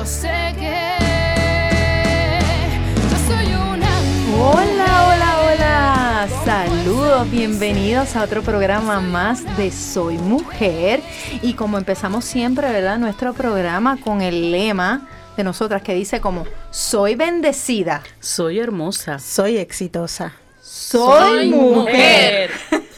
yo sé que yo soy una Hola, hola, hola. Saludos, bienvenidos a otro programa más de Soy Mujer. Y como empezamos siempre, ¿verdad? Nuestro programa con el lema de nosotras que dice como Soy bendecida, Soy hermosa. Soy exitosa. soy, mujer.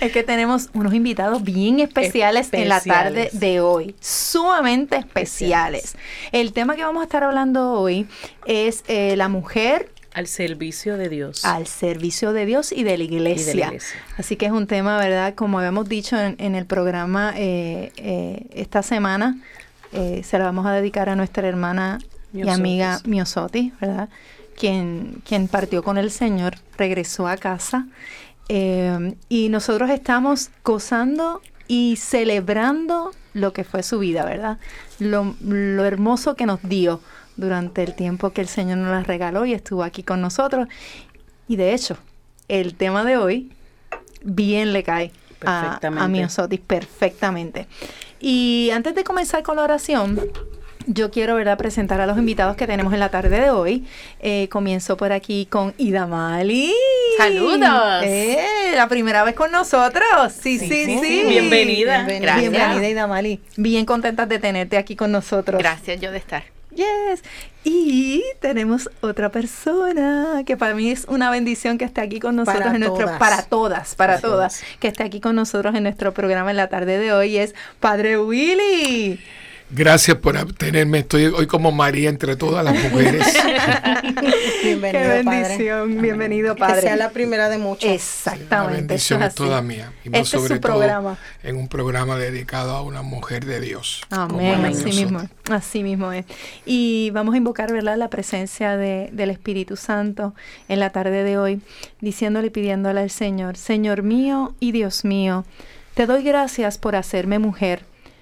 Es que tenemos unos invitados bien especiales, en la tarde de hoy, sumamente especiales. El tema que vamos a estar hablando hoy es eh, la mujer Al servicio de Dios. al servicio de Dios y de la iglesia. iglesia. Así que es un tema, ¿verdad? Como habíamos dicho en, en el programa eh, eh, esta semana, eh, se la vamos a dedicar a nuestra hermana y amiga Miosotis, ¿verdad? Quien, quien partió con el Señor, regresó a casa. Eh, y nosotros estamos gozando y celebrando lo que fue su vida, ¿verdad? Lo, lo hermoso que nos dio durante el tiempo que el Señor nos la regaló y estuvo aquí con nosotros. Y de hecho, el tema de hoy bien le cae a, a Miosotis perfectamente. Y antes de comenzar con la oración, yo quiero ¿verdad? presentar a los invitados que tenemos en la tarde de hoy. Eh, comienzo por aquí con Ida Mali. Saludos. Eh, la primera vez con nosotros. Sí, sí, sí. sí. Bienvenida. Bienvenida. Gracias. Bienvenida, Ida Mali. Bien contentas de tenerte aquí con nosotros. Gracias yo de estar. Yes. Y tenemos otra persona que para mí es una bendición que esté aquí con nosotros Para en nuestro todas. para todas, para, Para todas, todas. que esté aquí con nosotros en nuestro programa en la tarde de hoy es Padre Willy. Gracias por tenerme. Estoy hoy como María entre todas las mujeres. Bienvenido, Qué Padre. bendición, bienvenido Que Padre. sea la primera de muchas. La Exactamente. bendición eso es toda mía. Y más Este es sobre su todo programa. en un programa dedicado a una mujer de Dios. Amén, es así nosotros. mismo, así mismo es. Y vamos a invocar, ¿verdad?, la presencia de- del Espíritu Santo en la tarde de hoy, diciéndole y pidiéndole al Señor, Señor mío y Dios mío, te doy gracias por hacerme mujer.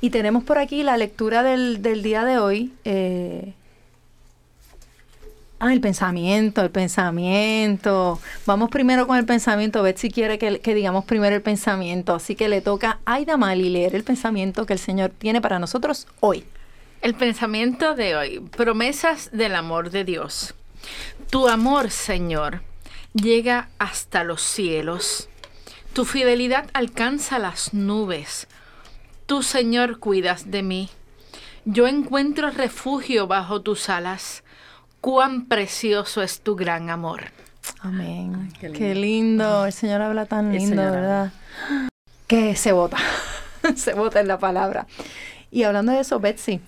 Y tenemos por aquí la lectura del, del día de hoy. eh, Ah, el pensamiento, el pensamiento. Vamos primero con el pensamiento. Betsy quiere que, que digamos primero el pensamiento. Así que le toca a Aida Mali leer el pensamiento que el Señor tiene para nosotros hoy. El pensamiento de hoy, promesas del amor de Dios. Tu amor, Señor, llega hasta los cielos. Tu fidelidad alcanza las nubes. Tú, Señor, cuidas de mí. Yo encuentro refugio bajo tus alas. Cuán precioso es tu gran amor. Amén. qué qué, lindo. El Señor habla tan El lindo, Señor ¿verdad? Que se vota. se vota en la palabra. Y hablando de eso, Betsy,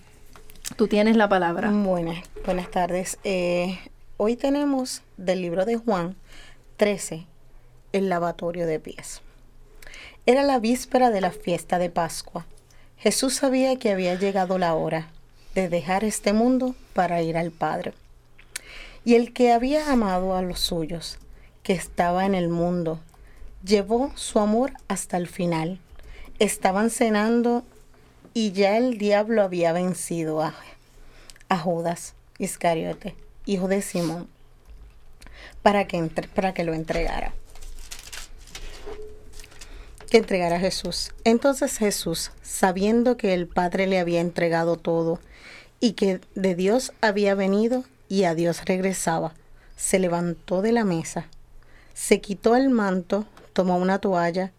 tú tienes la palabra. Buenas, buenas tardes. Eh, hoy tenemos del libro de Juan 13, el lavatorio de pies. Era la víspera de la fiesta de Pascua. Jesús sabía que había llegado la hora de dejar este mundo para ir al Padre. Y el que había amado a los suyos, que estaba en el mundo, llevó su amor hasta el final. Estaban cenando y ya el diablo había vencido a, a Judas Iscariote, hijo de Simón, para que, entre- para que lo entregara. Que entregara a Jesús. Entonces Jesús, sabiendo que el Padre le había entregado todo y que de Dios había venido y a Dios regresaba, se levantó de la mesa, se quitó el manto, tomó una toalla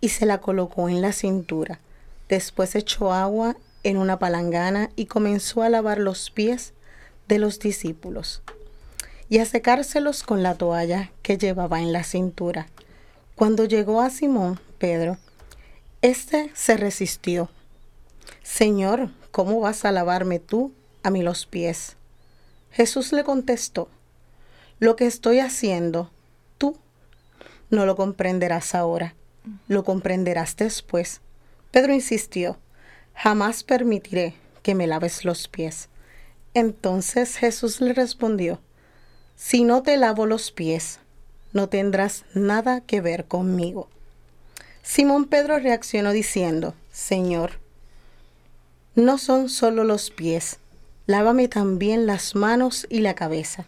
y se la colocó en la cintura. Después echó agua en una palangana y comenzó a lavar los pies de los discípulos y a secárselos con la toalla que llevaba en la cintura. Cuando llegó a Simón, Pedro, éste se resistió. Señor, ¿cómo vas a lavarme tú a mí los pies? Jesús le contestó, lo que estoy haciendo, tú no lo comprenderás ahora, lo comprenderás después. Pedro insistió, jamás permitiré que me laves los pies. Entonces Jesús le respondió, si no te lavo los pies, no tendrás nada que ver conmigo. Simón Pedro reaccionó diciendo, Señor, no son solo los pies, lávame también las manos y la cabeza.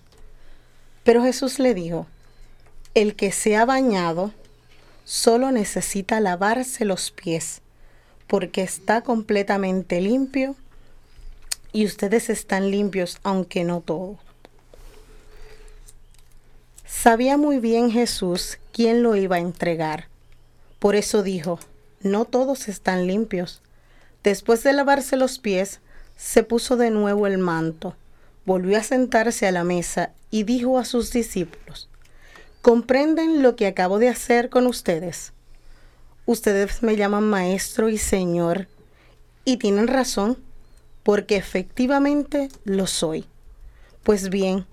Pero Jesús le dijo, el que se ha bañado solo necesita lavarse los pies, porque está completamente limpio y ustedes están limpios, aunque no todos. Sabía muy bien Jesús quién lo iba a entregar. Por eso dijo, no todos están limpios. Después de lavarse los pies, se puso de nuevo el manto, volvió a sentarse a la mesa y dijo a sus discípulos, ¿comprenden lo que acabo de hacer con ustedes? Ustedes me llaman maestro y señor, y tienen razón, porque efectivamente lo soy. Pues bien,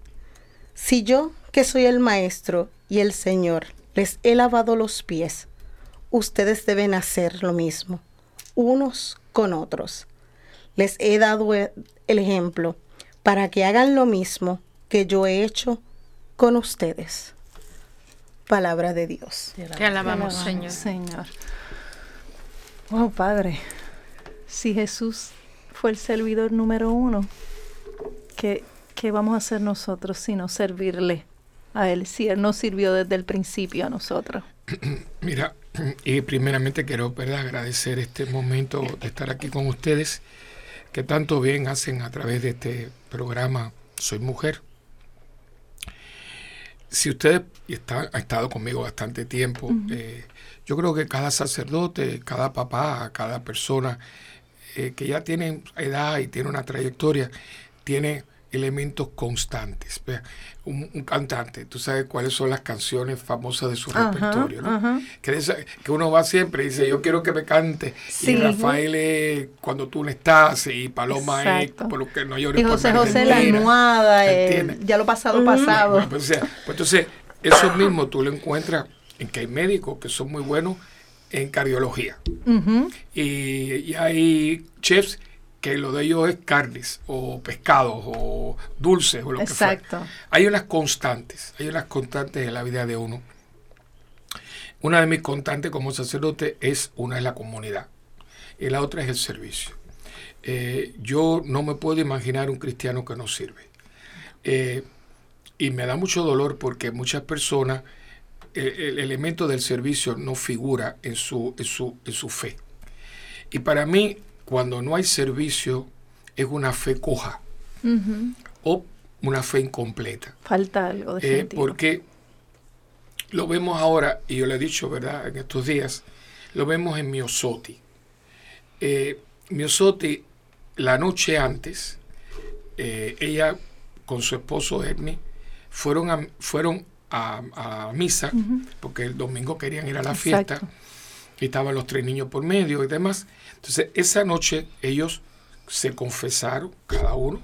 si yo, que soy el maestro y el señor, les he lavado los pies, ustedes deben hacer lo mismo, unos con otros. Les he dado el ejemplo para que hagan lo mismo que yo he hecho con ustedes. Palabra de Dios. Te alabamos, Señor. Señor. Oh, Padre, si Jesús fue el servidor número uno, ¿qué, ¿qué vamos a hacer nosotros sino servirle a Él? Si Él nos sirvió desde el principio a nosotros. Mira, y primeramente quiero ¿verdad? agradecer este momento de estar aquí con ustedes, que tanto bien hacen a través de este programa Soy Mujer. Si ustedes están, han estado conmigo bastante tiempo, eh, yo creo que cada sacerdote, cada papá, cada persona eh, que ya tiene edad y tiene una trayectoria, tiene elementos constantes. Un, un cantante, tú sabes cuáles son las canciones famosas de su Ajá, repertorio, ¿no? ajá. Que, uno va siempre y dice, yo quiero que me cante. Sí. Y Rafael es Cuando tú no estás, y Paloma Exacto. es Por lo que no llores Y José José la Argentina". almohada, ¿Me el- entiendes? ya lo pasado, pasado. Bueno, pues, o sea, pues entonces, eso mismo tú lo encuentras en que hay médicos que son muy buenos en cardiología. Y, y hay chefs que lo de ellos es carnes o pescados o dulces o lo que fuera. Exacto. Hay unas constantes, hay unas constantes en la vida de uno. Una de mis constantes como sacerdote es una es la comunidad y la otra es el servicio. Eh, yo no me puedo imaginar un cristiano que no sirve. Eh, y me da mucho dolor porque muchas personas eh, el elemento del servicio no figura en su, en su, en su fe. Y para mí, cuando no hay servicio, es una fe coja o una fe incompleta. Falta algo Eh, definitivo. porque lo vemos ahora, y yo le he dicho, ¿verdad? En estos días, lo vemos en Miosotti. Eh, Miosotti, la noche antes, eh, ella con su esposo Ernie fueron a, fueron a, a misa, porque el domingo querían ir a la fiesta. Y estaban los tres niños por medio y demás. Entonces, esa noche ellos se confesaron, cada uno,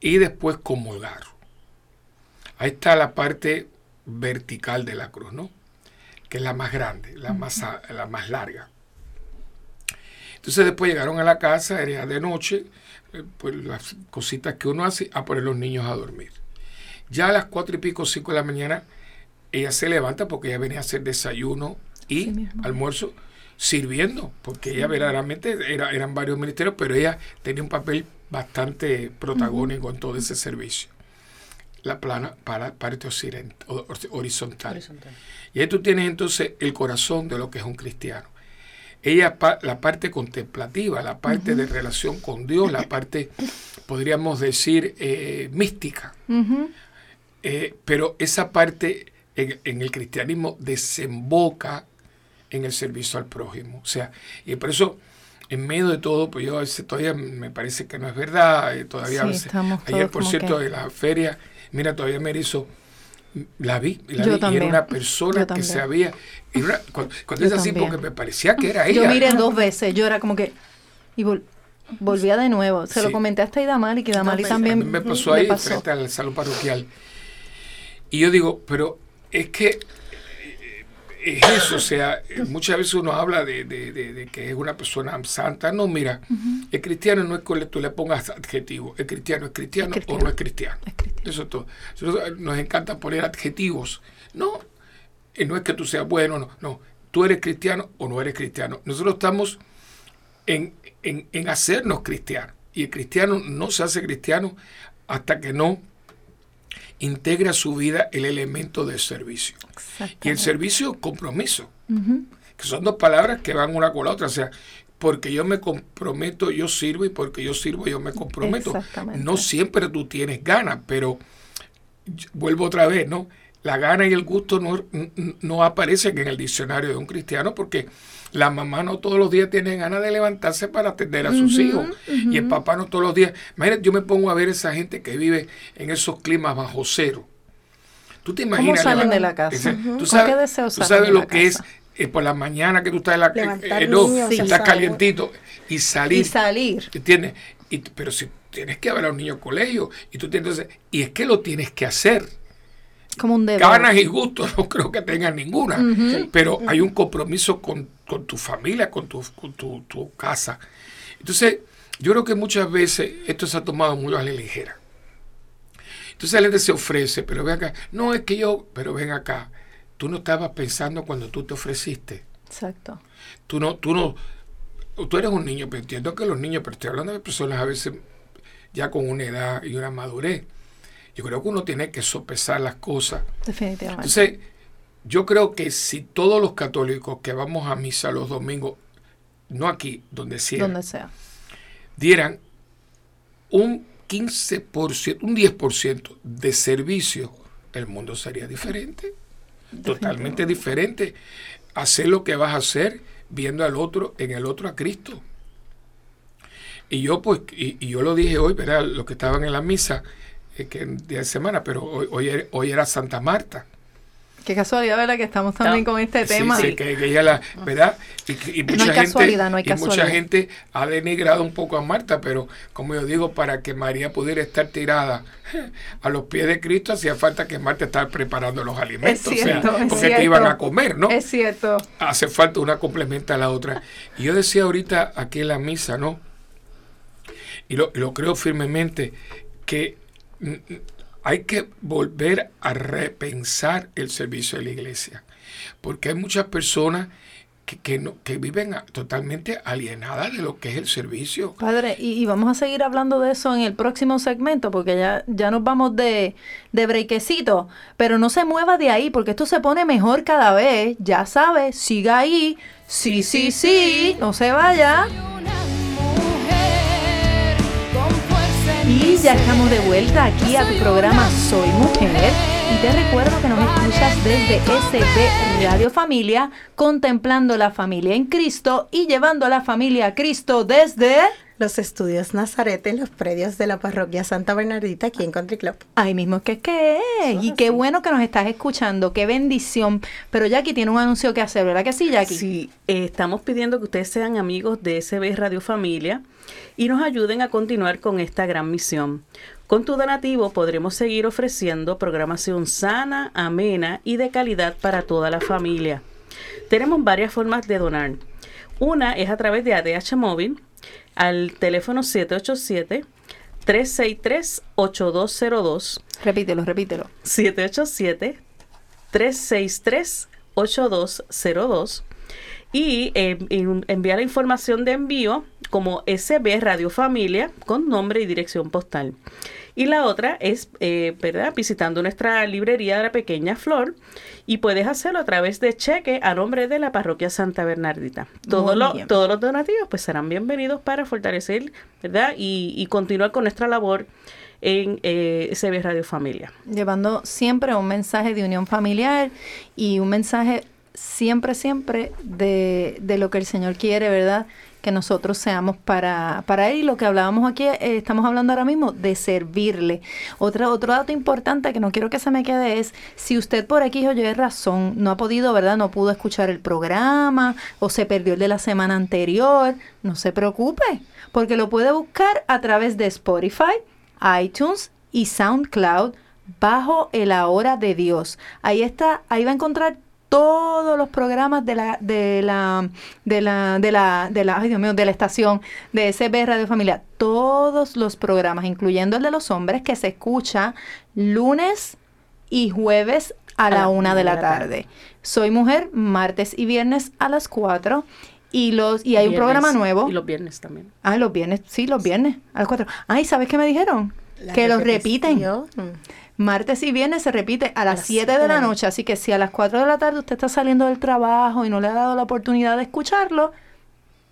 y después comulgaron. Ahí está la parte vertical de la cruz, ¿no? Que es la más grande, la, más, la más larga. Entonces después llegaron a la casa, era de noche, eh, pues las cositas que uno hace, a poner los niños a dormir. Ya a las cuatro y pico, cinco de la mañana, ella se levanta porque ella venía a hacer desayuno y almuerzo sirviendo, porque ella verdaderamente era, eran varios ministerios, pero ella tenía un papel bastante protagónico en todo ese servicio. La plana para parte occident- o- or- horizontal. Horizontal. Y ahí tú tienes entonces el corazón de lo que es un cristiano. Ella, pa- la parte contemplativa, la parte de relación con Dios, la parte, podríamos decir, eh, mística. Eh, pero esa parte en, en el cristianismo desemboca en el servicio al prójimo. O sea, y por eso, en medio de todo, pues yo a veces todavía me parece que no es verdad. eh, todavía a veces- ayer, por cierto, que- en la feria, Mira, todavía me hizo. La vi, la Yo vi, y era una persona que y era- cuando es así, también. porque me parecía que era ella. Yo miré dos veces, yo era como que... Y vol- volvía de nuevo. Se lo comenté hasta a Idamali, que Idamali me- también A mí me pasó ahí pasó. frente al salón parroquial. Y yo digo, pero es que es eso, o sea, eh, muchas veces uno habla de, de- de- de que es una persona santa. No, mira, el cristiano no es que tú le pongas adjetivo. El cristiano es cristiano, Es cristiano. o no es cristiano. Es cristiano. Eso es todo. Nosotros, nos encanta poner adjetivos. No, y no es que tú seas bueno, no, no. Tú eres cristiano o no eres cristiano. Nosotros estamos en, en- en hacernos cristianos. Y el cristiano no se hace cristiano hasta que no integra a su vida el elemento del servicio. Y el servicio compromiso, que son dos palabras que van una con la otra. O sea, porque yo me comprometo, yo sirvo, y porque yo sirvo, yo me comprometo. No siempre tú tienes ganas, pero vuelvo otra vez, ¿no? La gana y el gusto no, no aparecen en el diccionario de un cristiano porque la mamá no todos los días tiene ganas de levantarse para atender a sus hijos. Y el papá no todos los días. Imagínate, yo me pongo a ver esa gente que vive en esos climas bajo cero. ¿Tú te imaginas? salen levant- de la casa? ¿Tú ¿Con sabes, qué deseo tú salen sabes de lo que es eh, por la mañana que tú estás en la eh, no, niños, estás calientito y salir Y salir. ¿Entiendes? Y, pero si tienes que ver a un niño al colegio y tú tienes y es que lo tienes que hacer. Como un deber. Ganas y gustos no creo que tengas ninguna, pero hay un compromiso con, con tu familia, con, tu, con tu, tu casa. Entonces, yo creo que muchas veces esto se ha tomado muy a la ligera. Entonces la gente se ofrece, pero ven acá, no es que yo, pero ven acá, tú no estabas pensando cuando tú te ofreciste. Exacto. Tú no, tú no, tú eres un niño, pero entiendo que los niños, pero estoy hablando de personas a veces ya con una edad y una madurez. Yo creo que uno tiene que sopesar las cosas. Definitivamente. Entonces, yo creo que si todos los católicos que vamos a misa los domingos, no aquí, donde sea, donde sea. dieran un 15%, un 10% de servicio, el mundo sería diferente. Totalmente diferente. Hacer lo que vas a hacer viendo al otro, en el otro a Cristo. Y yo, pues, y, y yo lo dije hoy, ¿verdad? Los que estaban en la misa, que en día de semana, pero hoy, hoy, era- hoy era Santa Marta. Qué casualidad, ¿verdad? Que estamos también con este Sí, tema. sí, que, que ella la, ¿verdad? Y, mucha hay gente, casualidad, no hay y mucha casualidad. gente ha denigrado un poco a Marta, pero como yo digo, para que María pudiera estar tirada a los pies de Cristo, hacía falta que Marta estara preparando los alimentos, o sea, cierto, es porque que cierto. iban a comer, ¿no? Es cierto. hace falta una complementa a la otra. Y yo decía ahorita aquí en la misa, ¿no? Y lo, y lo creo firmemente, que hay que volver a repensar el servicio de la iglesia. Porque hay muchas personas que, que, no, que viven totalmente alienadas de lo que es el servicio. Padre, y, y vamos a seguir hablando de eso en el próximo segmento, porque ya, ya nos vamos de, de brequecito, pero no se mueva de ahí, porque esto se pone mejor cada vez, ya sabe, siga ahí, sí, sí, sí, no se vaya. Y ya estamos de vuelta aquí a tu programa Soy Mujer. Y te recuerdo que nos escuchas desde SB Radio Familia, contemplando la familia en Cristo y llevando a la familia a Cristo desde... Los estudios Nazaret en los predios de la parroquia Santa Bernardita aquí en Country Club. Ahí mismo que es que es. Y qué bueno que nos estás escuchando, qué bendición. Pero Jackie tiene un anuncio que hacer, ¿verdad que sí, Jackie? Sí, eh, estamos pidiendo que ustedes sean amigos de SB Radio Familia y nos ayuden a continuar con esta gran misión. Con tu donativo podremos seguir ofreciendo programación sana, amena y de calidad para toda la familia. Tenemos varias formas de donar. Una es a través de ADH Móvil al teléfono 787 363 8202 Repítelo, repítelo. 787-363-8202 y eh, en- envía la información de envío como SB Radio Familia con nombre y dirección postal. Y la otra es, eh, ¿verdad? Visitando nuestra librería de la Pequeña Flor y puedes hacerlo a través de cheque a nombre de la Parroquia Santa Bernardita. Todos, los- todos los donativos pues serán bienvenidos para fortalecer, ¿verdad? Y, y continuar con nuestra labor en eh, SB Radio Familia. Llevando siempre un mensaje de unión familiar y un mensaje siempre, siempre de, de lo que el Señor quiere, ¿verdad? que nosotros seamos para, para Él. Y lo que hablábamos aquí, eh, estamos hablando ahora mismo de servirle. Otra, otro dato importante que no quiero que se me quede es, si usted por aquí o Y razón no ha podido, ¿verdad? No pudo escuchar el programa o se perdió el de la semana anterior, no se preocupe, porque lo puede buscar a través de Spotify, iTunes y SoundCloud bajo el ahora de Dios. Ahí está, ahí va a encontrar todos los programas de la de la de la de la de la ay Dios mío, de la estación de SB Radio Familia, todos los programas, incluyendo el de los hombres que se escucha lunes y jueves a, la una de la tarde. Soy mujer martes y viernes a las 4 y los y hay un programa nuevo. Y los viernes también. Ah, los viernes, sí, los viernes a las 4. Ay, ¿sabes qué me dijeron? La que los repiten. repetición. Martes y viernes se repite a las las 7 siete de la de la noche, así que si a las 4 de la tarde usted está saliendo del trabajo y no le ha dado la oportunidad de escucharlo,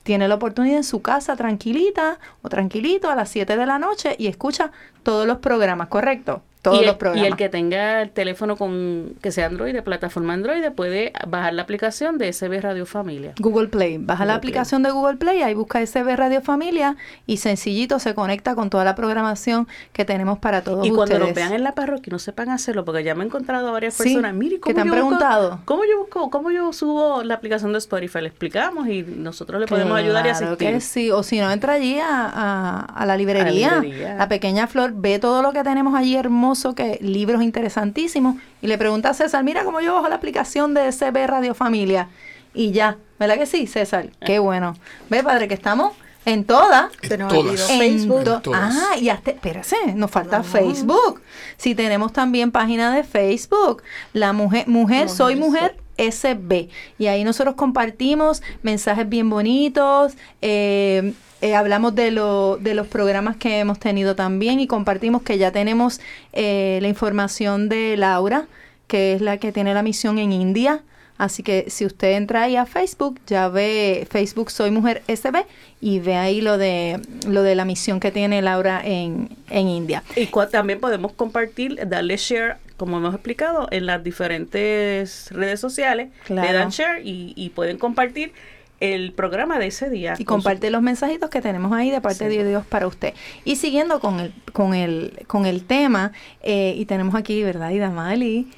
tiene la oportunidad en su casa tranquilita o tranquilito a las 7 de la noche y escucha todos los programas, ¿correcto? Todos y, el, los programas. y el que tenga el teléfono con que sea Android, de plataforma Android, puede bajar la aplicación de SB Radio Familia. Google Play. Baja la Play. aplicación de Google Play, ahí busca SB Radio Familia y sencillito se conecta con toda la programación que tenemos para todos Y cuando ustedes. los vean en la parroquia no sepan hacerlo, porque ya me he encontrado a varias Sí, personas. Mire, que ¿cómo te han yo busco- preguntado. ¿cómo yo busco, cómo yo subo la aplicación de Spotify? Le explicamos y nosotros le podemos ayudar y asistir. que sí, o si no, entra allí a, a- a la librería, librería. la pequeña flor, ve todo lo que tenemos allí hermoso, que libros interesantísimos, y le pregunta a César, mira cómo yo bajo la aplicación de CB Radio Familia, y ya, ¿verdad que sí, César? Qué bueno. Ve, padre, que estamos en todas. Se nos Todas. En Facebook. to- Todas. ah, y hasta, espérase, nos falta Facebook. Si tenemos también página de Facebook, la mujer, mujer, soy mujer SB. Y ahí nosotros compartimos mensajes bien bonitos, eh, eh, hablamos de, lo, de los programas que hemos tenido también y compartimos que ya tenemos eh, la información de Laura, que es la que tiene la misión en India. Así que si usted entra ahí a Facebook, ya ve Facebook Soy Mujer SB y ve ahí lo de lo de la misión que tiene Laura en, en India. Y también podemos compartir, darle share, como hemos explicado, en las diferentes redes sociales. Claro. Le dan share y, y pueden compartir el programa de ese día. Y su- comparte los mensajitos que tenemos ahí de parte Sí. de Dios para usted. Y siguiendo con el, con el, con el tema, eh, y tenemos aquí, ¿verdad? Ida Mali,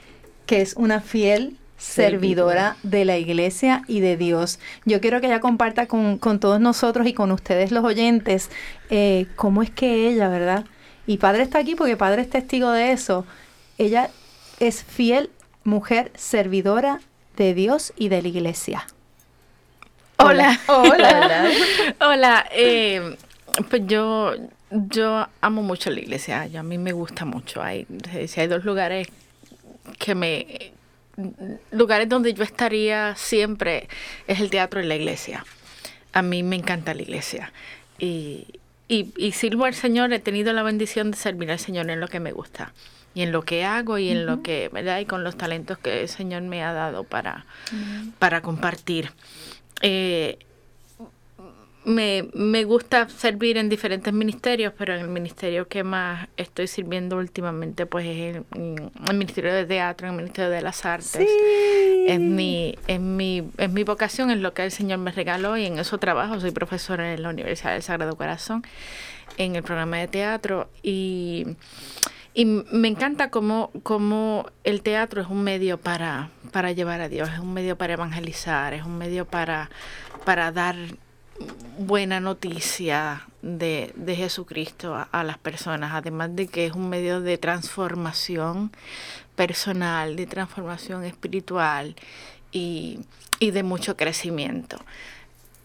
que es una fiel servidora de la iglesia y de Dios. Yo quiero que ella comparta con, con todos nosotros y con ustedes los oyentes eh, cómo es que ella, ¿verdad? Y Padre está aquí porque Padre es testigo de eso. Ella es fiel mujer servidora de Dios y de la iglesia. Hola. Hola. Hola. eh, pues yo, yo amo mucho la iglesia. yo- a mí me gusta mucho. Hay, si hay dos lugares que me lugares donde yo estaría siempre es el teatro y la iglesia. A mí me encanta la iglesia. Y, y, y sirvo al Señor, he tenido la bendición de servir al Señor en lo que me gusta. Y en lo que hago y en lo que, ¿verdad? Y con los talentos que el Señor me ha dado para, para compartir. Eh, me, me gusta servir en diferentes ministerios, pero en el ministerio que más estoy sirviendo últimamente, pues es el, el Ministerio de Teatro, el Ministerio de las Artes. Es mi, es mi, es mi vocación, es lo que el Señor me regaló y en eso trabajo. Soy profesora en la Universidad del Sagrado Corazón, en el programa de teatro y, y me encanta cómo, cómo el teatro es un medio para, para llevar a Dios, es un medio para evangelizar, es un medio para, para dar buena noticia de, de Jesucristo a, las personas, además de que es un medio de transformación personal, de transformación espiritual y, y de mucho crecimiento.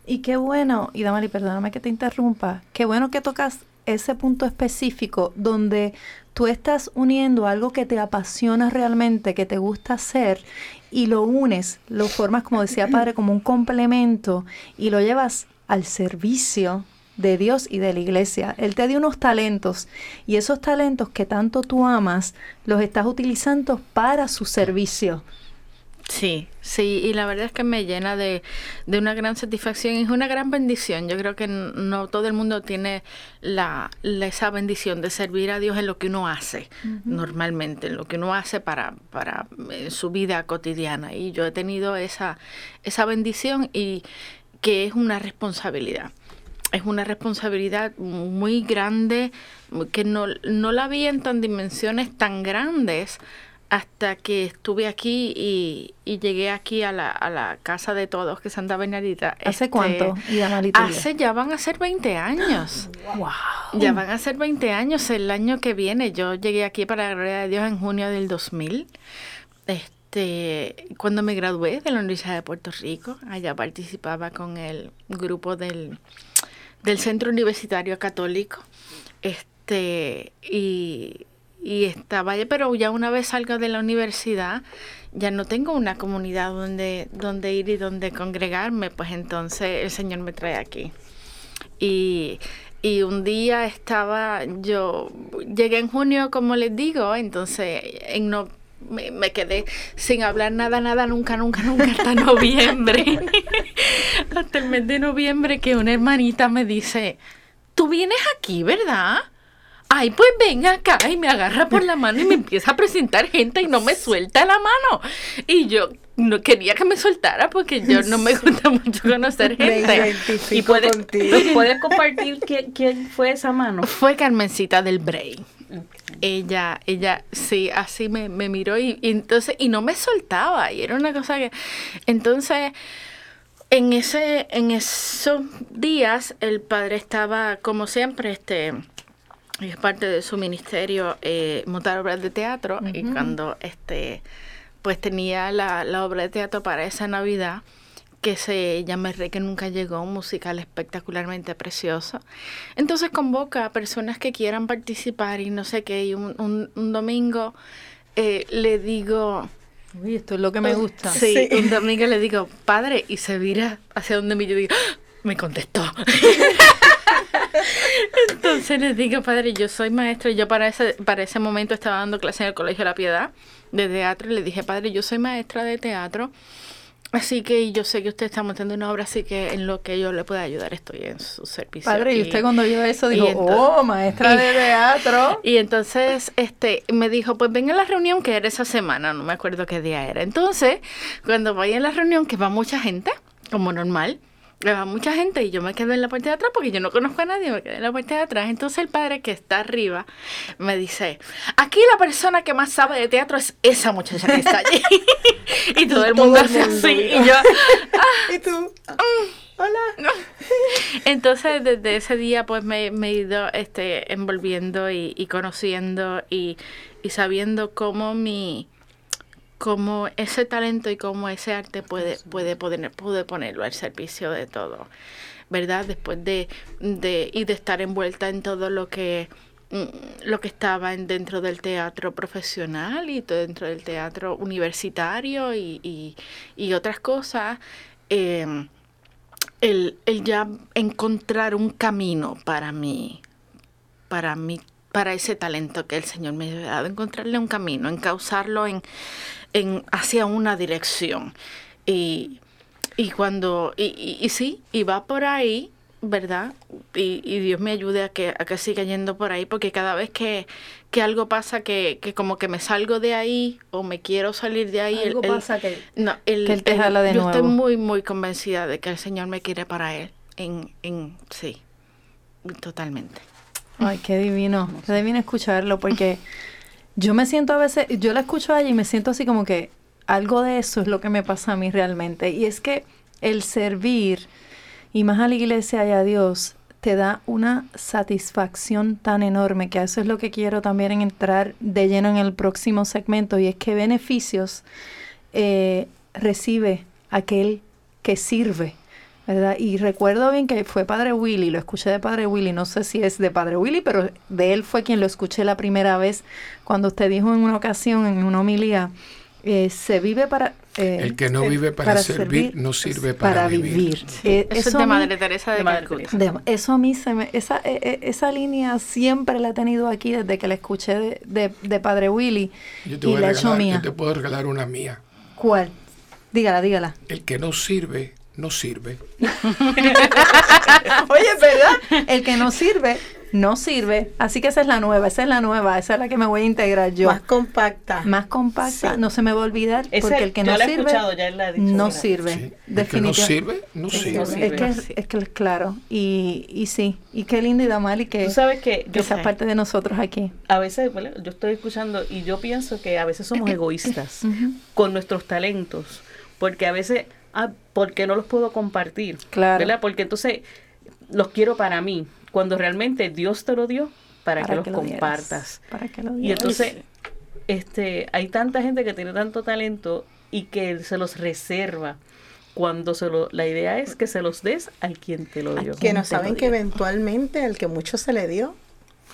Y qué bueno, y Damari, perdóname que te interrumpa, qué bueno que tocas ese punto específico donde tú estás uniendo algo que te apasiona realmente, que te gusta hacer, y lo unes, lo formas, como decía padre, como un complemento, y lo llevas al servicio de Dios y de la iglesia. Él te dio unos talentos, y esos talentos que tanto tú amas, los estás utilizando para su servicio. Sí, sí, y la verdad es que me llena de, de una gran satisfacción y es una gran bendición. Yo creo que no todo el mundo tiene la, la- esa bendición de servir a Dios en lo que uno hace normalmente, en lo que uno hace para, para eh, su vida cotidiana. Y yo he tenido esa, esa bendición y que es una responsabilidad. Es una responsabilidad muy grande que no, no la vi en tan dimensiones tan grandes hasta que estuve aquí y, y llegué aquí a la, a la casa de todos, que Santa Bernardita. ¿Hace Este, cuánto? Y. Hace, ya van a ser 20 años. Wow. Ya van a ser 20 años el año que viene. Yo llegué aquí para la gloria de Dios en junio del 2000. Este, cuando me gradué de la Universidad de Puerto Rico, allá participaba con el grupo del, del Centro Universitario Católico. Este, y, y estaba allá, pero ya una vez salgo de la universidad, ya no tengo una comunidad donde, donde ir y donde congregarme, pues entonces el Señor me trae aquí. Y, y un día estaba, yo llegué en junio, como les digo, entonces en no, me, me quedé sin hablar nada, nada, nunca, nunca, nunca, hasta noviembre. hasta el mes de noviembre que una hermanita me dice, tú vienes aquí, ¿verdad? Ay, pues ven acá y me agarra por la mano y me empieza a presentar gente y no me suelta la mano. Y yo no quería que me soltara porque yo no me gusta mucho conocer gente. ¿Y puedes, contigo. puedes compartir quién, quién fue esa mano? Fue Carmencita del Bray. Ella, ella, sí, así me, me miró y, y entonces, y no me soltaba. Y era una cosa que. Entonces, en ese, en esos días, el padre estaba, como siempre, este. Es parte de su ministerio eh, montar obras de teatro y cuando este pues tenía la, la obra de teatro para esa Navidad que se llama El Rey que nunca llegó, un musical espectacularmente precioso. Entonces convoca a personas que quieran participar y no sé qué, y un, un- un domingo eh, le digo, Uy, esto es lo que me gusta. sí, un domingo le digo, padre, y se vira hacia donde me yo digo, ¡Ah! me contestó. Entonces les digo, padre, yo soy maestra, y yo para ese, para ese momento estaba dando clase en el Colegio de la Piedad de teatro, y le dije, padre, yo soy maestra de teatro, así que yo sé que usted está montando una obra, así que en lo que yo le pueda ayudar estoy en su servicio. Padre, y usted cuando vio eso dijo, entonces- oh, maestra y- de teatro. y entonces este me dijo, pues ven a la reunión que era esa semana, no me acuerdo qué día era. Entonces, cuando voy a la reunión, que va mucha gente, como normal, va mucha gente y yo me quedo en la parte de atrás porque yo no conozco a nadie, me quedé en la parte de atrás. Entonces el padre que está arriba me dice, aquí la persona que más sabe de teatro es esa muchacha que está allí. y todo el Todo mundo el hace mundo así. mira. Y yo, ¿Y tú? Hola. Entonces, desde ese día, pues me, me he ido este, envolviendo y, y conociendo y, y sabiendo cómo mi cómo ese talento y cómo ese arte puede, puede, puede ponerlo al servicio de todo, ¿verdad? Después de, de, y de estar envuelta en todo lo que mm, lo que estaba en, dentro del teatro profesional y dentro del teatro universitario y, y, y otras cosas, em, el, el ya encontrar un camino para mí, para mí, para ese talento que el Señor me ha dado, encontrarle un camino, encauzarlo en, en hacia una dirección. Y, y cuando, y, y, y sí, y va por ahí, ¿verdad? Y, y Dios me ayude a que, a que siga yendo por ahí, porque cada vez que, que algo pasa, que, que como que me salgo de ahí o me quiero salir de ahí, el- Algo el- pasa que... no, el, Que él te jala de yo estoy muy, muy convencida de que el Señor me quiere para Él. En, en, sí, totalmente. Ay, qué divino. Qué divino escucharlo porque yo me siento a veces, yo la escucho a ella y me siento así como que algo de eso es lo que me pasa a mí realmente. Y es que el servir y más a la iglesia y a Dios te da una satisfacción tan enorme que a eso es lo que quiero también en entrar de lleno en el próximo segmento y es que beneficios eh, recibe aquel que sirve. ¿Verdad? Y recuerdo bien que fue Padre Willy, lo escuché de Padre Willy, no sé si es de Padre Willy, pero de él fue quien lo escuché la primera vez cuando usted dijo en una ocasión, en una homilía, eh, se vive para... eh, El que no vive para servir, no sirve para vivir. Eh, Eso, es de mí- Madre Teresa de, de Madre. Teresa. de- eso a mí se me, esa, eh, eh, esa línea siempre la he tenido aquí desde que la escuché de, de- de Padre Willy Yo te, y voy a la he hecho regalar, mía. yo te puedo regalar una mía. ¿Cuál? Dígala, dígala. El que no sirve, no sirve. Oye, ¿verdad? El que no sirve, no sirve. Así que esa es la nueva, esa es la nueva, esa es la que me voy a integrar yo. Más compacta. Más compacta, Sí. no se me va a olvidar, Ese- porque el que no la he sirve, escuchado, ya él la dicho, no mira. sirve. Sí. El que no Definitivamente. sirve, no sirve. no Es sirve. que, es, es que es claro, y, y sí, y qué lindo y da mal y que, Tú sabes que que yo sea parte de nosotros aquí. a veces, ¿vale? yo estoy escuchando y yo pienso que a veces somos egoístas con nuestros talentos, porque a veces, ah, ¿por qué no los puedo compartir? Claro. ¿Verdad? Porque entonces los quiero para mí, cuando realmente Dios te lo dio para, que los lo dieras, compartas. Para que lo Y entonces, este, hay tanta gente que tiene tanto talento y que se los reserva. Cuando se lo, la idea es que se los des al quien te lo dio. Que no saben que eventualmente al que mucho se le dio,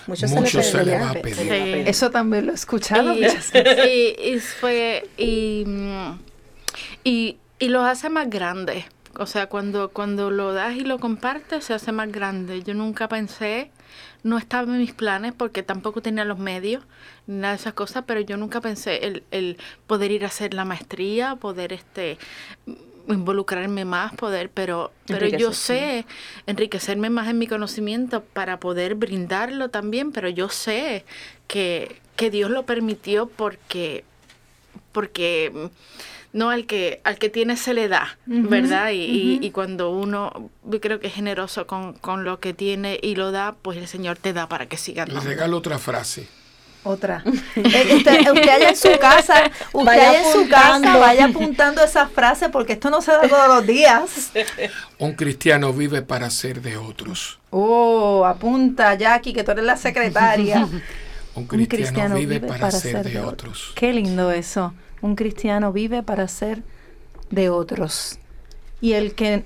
mucho, Mucho se se le le pedirá. va a pedir. Sí. Eso también lo he escuchado. Y, muchas veces. y- y fue y, y, y los hace más grandes. O sea, cuando, cuando lo das y lo compartes, se hace más grande. Yo nunca pensé, no estaba en mis planes porque tampoco tenía los medios, ni nada de esas cosas, pero yo nunca pensé el, el poder ir a hacer la maestría, poder este involucrarme más, poder, pero, pero yo sé enriquecerme más en mi conocimiento para poder brindarlo también, pero yo sé que, que Dios lo permitió porque, porque no al que, al que tiene se le da, ¿verdad? Y, y- y cuando uno, yo creo que es generoso con, con lo que tiene y lo da, pues el Señor te da para que sigas Le dando. regalo otra frase. Otra. Eh, usted, usted allá en su casa, usted Vaya allá en su casa, apuntando. vaya apuntando esa frase porque esto no se da todos los días. Un cristiano vive para ser de otros. Oh, apunta, Jackie, que tú eres la secretaria. Un Un cristiano, vive, para, ser, de otros. Qué lindo eso. Un cristiano vive para ser de otros. Y el que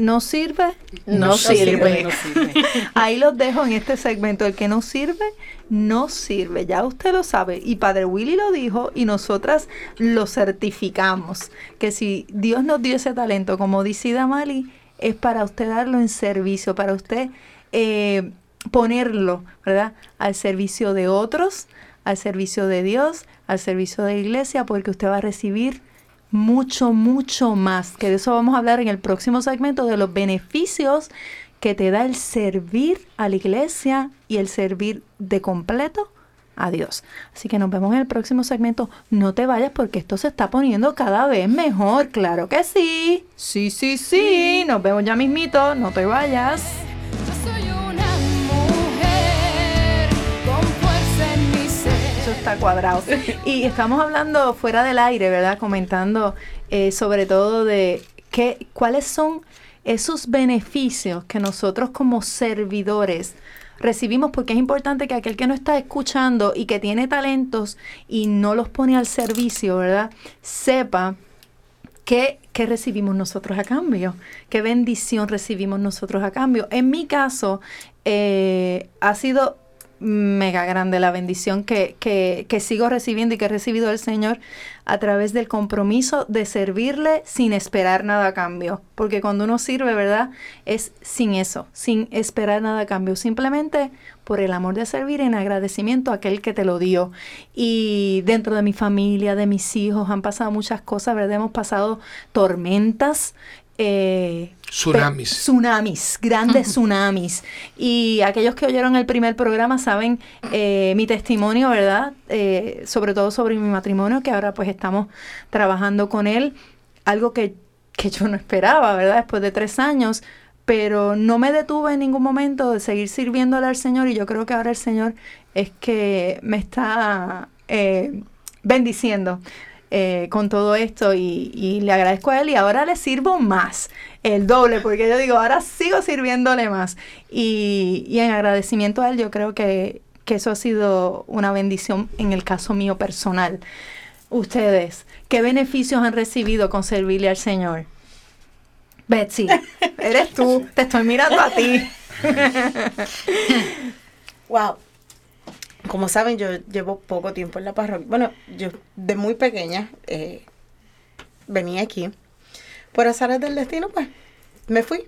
no sirve, no, No sirve. No sirve. Ahí los dejo en este segmento. El que no sirve, no sirve. Ya usted lo sabe. Y Padre Willy lo dijo y nosotras lo certificamos. Que si Dios nos dio ese talento, como dice Damali, es para usted darlo en servicio, para usted eh, ponerlo, ¿verdad? Al servicio de otros, al servicio de Dios, al servicio de la iglesia, porque usted va a recibir mucho, mucho más. Que de eso vamos a hablar en el próximo segmento de los beneficios que te da el servir a la iglesia y el servir de completo a Dios. Así que nos vemos en el próximo segmento. No te vayas porque esto se está poniendo cada vez mejor. Claro que sí. Sí, sí, sí. Nos vemos ya mismito. No te vayas. Está cuadrado. Y estamos hablando fuera del aire, ¿verdad? Comentando eh, sobre todo de qué, cuáles son esos beneficios que nosotros como servidores recibimos, porque es importante que aquel que no está escuchando y que tiene talentos y no los pone al servicio, ¿verdad? Sepa ¿Qué, qué recibimos nosotros a cambio? ¿Qué bendición recibimos nosotros a cambio? En mi caso, eh, ha sido mega grande la bendición que, que, que sigo recibiendo y que he recibido del Señor a través del compromiso de servirle sin esperar nada a cambio. Porque cuando uno sirve, ¿verdad? Es sin eso, sin esperar nada a cambio. Simplemente por el amor de servir en agradecimiento a aquel que te lo dio. Y dentro de mi familia, de mis hijos, han pasado muchas cosas, ¿verdad? Hemos pasado tormentas. Eh, Tsunamis. Tsunamis, grandes tsunamis. Y aquellos que oyeron el primer programa saben eh, mi testimonio, ¿verdad? Eh, sobre todo sobre mi matrimonio, que ahora pues estamos trabajando con él. Algo que, que yo no esperaba, ¿verdad? Después de tres años. Pero no me detuve en ningún momento de seguir sirviéndole al Señor y yo creo que ahora el Señor es que me está eh, bendiciendo eh, con todo esto y, le agradezco a él y ahora le sirvo más, el doble, porque yo digo, ahora sigo sirviéndole más y, y en agradecimiento a él yo creo que, que eso ha sido una bendición en el caso mío personal. Ustedes, ¿qué beneficios han recibido con servirle al Señor? Betsy, eres tú, te estoy mirando a ti. Wow. Como saben, yo llevo poco tiempo en la parroquia. Bueno, yo de muy pequeña eh, venía aquí. Por azares del destino, pues, me fui.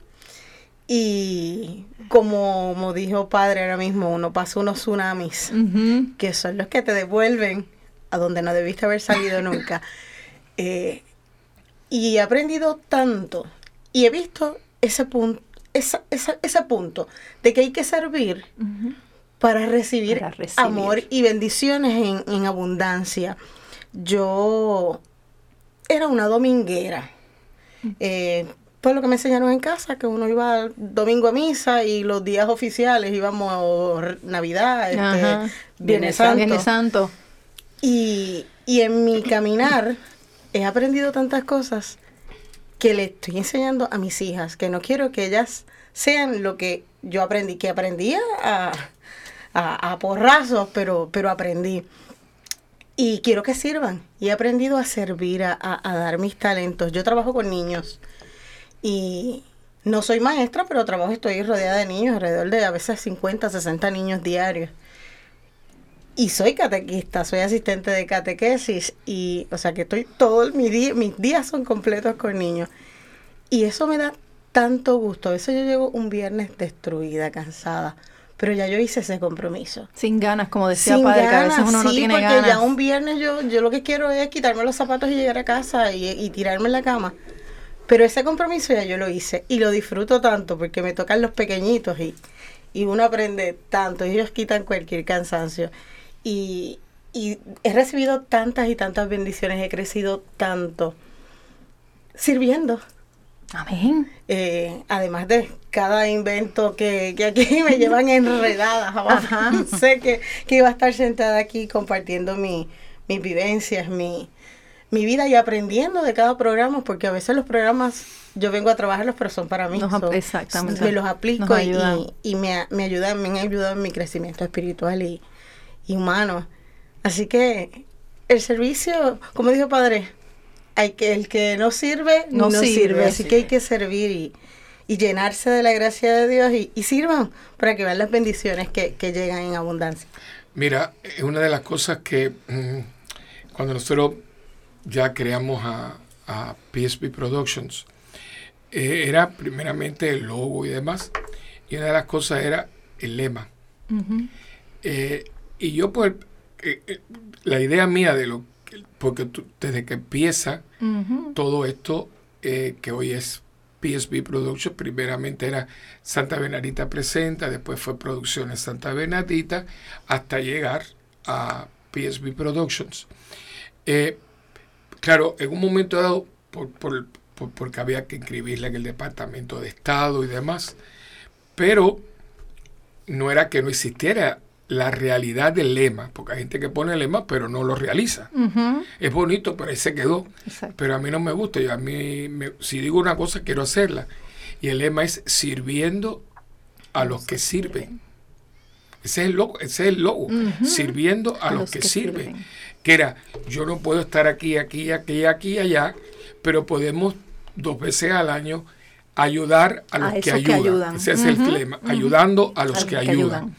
Y como, como dijo padre ahora mismo, uno pasa unos tsunamis, que son los que te devuelven a donde no debiste haber salido nunca. Eh, y he aprendido tanto y he visto ese punto, esa, esa- ese punto de que hay que servir para recibir, Para recibir. amor y bendiciones en, en abundancia. Yo era una dominguera. Eh, todo lo que me enseñaron en casa, que uno iba domingo a misa y los días oficiales íbamos a Navidad, este, Ajá. Viernes Santo. Viernes Santo. Y, y en mi caminar he aprendido tantas cosas que le estoy enseñando a mis hijas, que no quiero que ellas sean lo que yo aprendí, que aprendí a, a, a porrazos, pero, pero aprendí. Y quiero que sirvan. Y he aprendido a servir, a, a- a dar mis talentos. Yo trabajo con niños y no soy maestra, pero trabajo, estoy rodeada de niños, alrededor de a veces 50, 60 niños diarios. Y soy catequista, soy asistente de catequesis y, o sea, que estoy todo mi día, mis días son completos con niños. Y eso me da tanto gusto. A veces yo llego un viernes destruida, cansada, pero ya yo hice ese compromiso. Sin ganas, como decía Sin padre, que a veces ganas, uno no sí, tiene porque ganas. ya un viernes yo, yo lo que quiero es quitarme los zapatos y llegar a casa y, y tirarme en la cama. Pero ese compromiso ya yo lo hice y lo disfruto tanto porque me tocan los pequeñitos y, y uno aprende tanto y ellos quitan cualquier cansancio. Y, y he recibido tantas y tantas bendiciones, he crecido tanto sirviendo. Amén. Eh, además de cada invento que, que aquí me llevan enredadas. Ajá. sé que, que iba a estar sentada aquí compartiendo mi, mis vivencias, mi, mi vida y aprendiendo de cada programa, porque a veces los programas yo vengo a trabajarlos, pero son para mí. Nos exactamente. Me los aplico y, y, y me, me ayudan, me han ayudado en mi crecimiento espiritual y, y humano. Así que el servicio, como dijo padre, hay que el que no sirve No no, sirve, sirve, así sí. que hay que servir y, y llenarse de la gracia de Dios y, y sirvan para que vean las bendiciones que, que llegan en abundancia. Mira, es una de las cosas que mm, cuando nosotros ya creamos a, a PSP Productions, eh, era primeramente el logo y demás, y una de las cosas era el lema. Eh, y yo, pues, eh, eh, la idea mía de lo que, porque tú- desde que empieza todo esto, eh, que hoy es PSB Productions, primeramente era Santa Benadita Presenta, después fue Producciones Santa Benadita, hasta llegar a PSB Productions. Eh, claro, en un momento dado, por, por- por- porque había que inscribirla en el Departamento de Estado y demás, pero no era que no existiera la realidad del lema, porque hay gente que pone el lema pero no lo realiza. Es bonito, pero ahí se quedó. Exacto. Pero a mí no me gusta. Yo a mí, me- si digo una cosa, quiero hacerla. Y el lema es sirviendo a los que sirven. Ese es el logo, ese es el logo. Sirviendo a, los, que, sirven. Que era, yo no puedo estar aquí, aquí, aquí, aquí allá, pero podemos dos veces al año ayudar a los A que ayudan. Ese es el lema, ayudando a los los que, ayudan.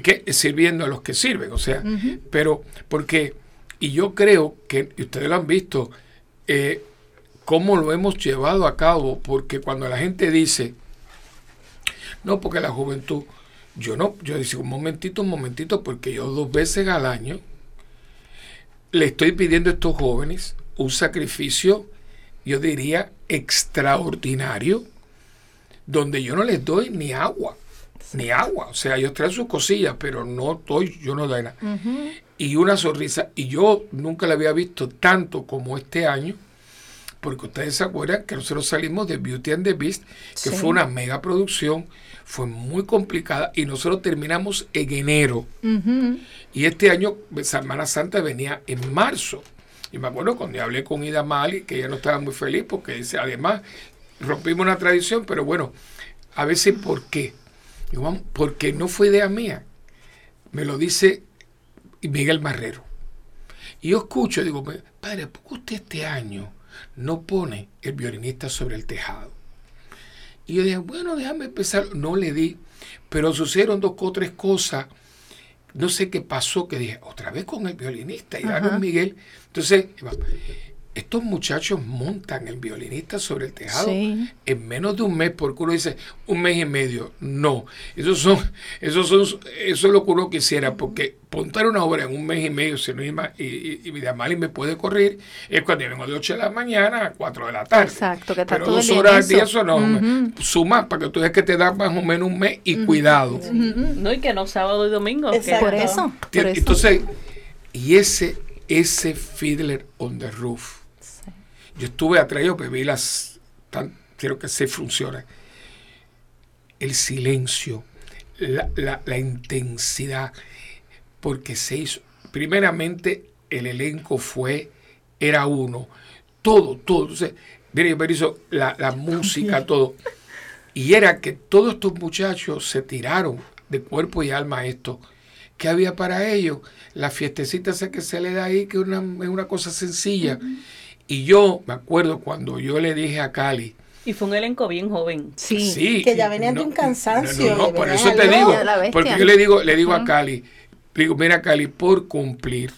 Que sirviendo a los que sirven, o sea, pero porque, y yo creo que, y ustedes lo han visto, eh, cómo lo hemos llevado a cabo, porque cuando la gente dice, no, porque la juventud, yo no, yo digo, un momentito, un momentito, porque yo dos veces al año le estoy pidiendo a estos jóvenes un sacrificio, yo diría, extraordinario, donde yo no les doy ni agua, ni agua. O sea, ellos traen sus cosillas, pero no doy, yo no doy nada. Y una sonrisa. Y yo nunca la había visto tanto como este año, porque ustedes se acuerdan que nosotros salimos de Beauty and the Beast, que Sí. fue una mega producción, fue muy complicada, y nosotros terminamos en enero. Y este año, Semana Santa venía en marzo. Y me acuerdo cuando yo hablé con Ida Mali, que ella no estaba muy feliz, porque dice, además, rompimos una tradición, pero bueno, a veces, ¿por qué? Porque no fue idea mía. Me lo dice Miguel Marrero. Y yo escucho, digo, padre, ¿por qué usted este año no pone el violinista sobre el tejado? Y yo dije, bueno, déjame empezar. No le di, pero sucedieron dos o tres cosas. No sé qué pasó, que dije, otra vez con el violinista. Y. Miguel. Entonces, estos muchachos montan el violinista sobre el tejado Sí. en menos de un mes, porque uno dice un mes y medio. No, esos son, esos son, eso es lo que uno quisiera, porque montar una obra en un mes y medio, si no, y, y, y Vidamali me puede correr, es cuando vengo de 8 de la mañana a 4 de la tarde. Exacto, que está Pero todo el dos horas al eso. día, eso no, Ujú. suma, para que tú veas que te da más o menos un mes y cuidado. No, y que no sábado y domingo. que- Exacto. Por eso, eso. Entonces, y ese, ese Fiddler on the Roof, yo estuve atrás, yo vi las, tan, quiero que se funciona. El silencio, la, la- la intensidad, porque se hizo, primeramente el elenco fue, era uno, todo, todo. Entonces, mire, yo hizo la, la música, todo. Y era que todos estos muchachos se tiraron de cuerpo y alma a esto. ¿Qué había para ellos? La fiestecita esa que se le da ahí, que es una, es una cosa sencilla. Y yo me acuerdo cuando yo le dije a Cali, Y fue un elenco bien joven. Sí. sí, Que ya venían de un cansancio, No, por eso te digo, porque yo le digo, le digo a Cali, digo, mira Cali, por cumplir,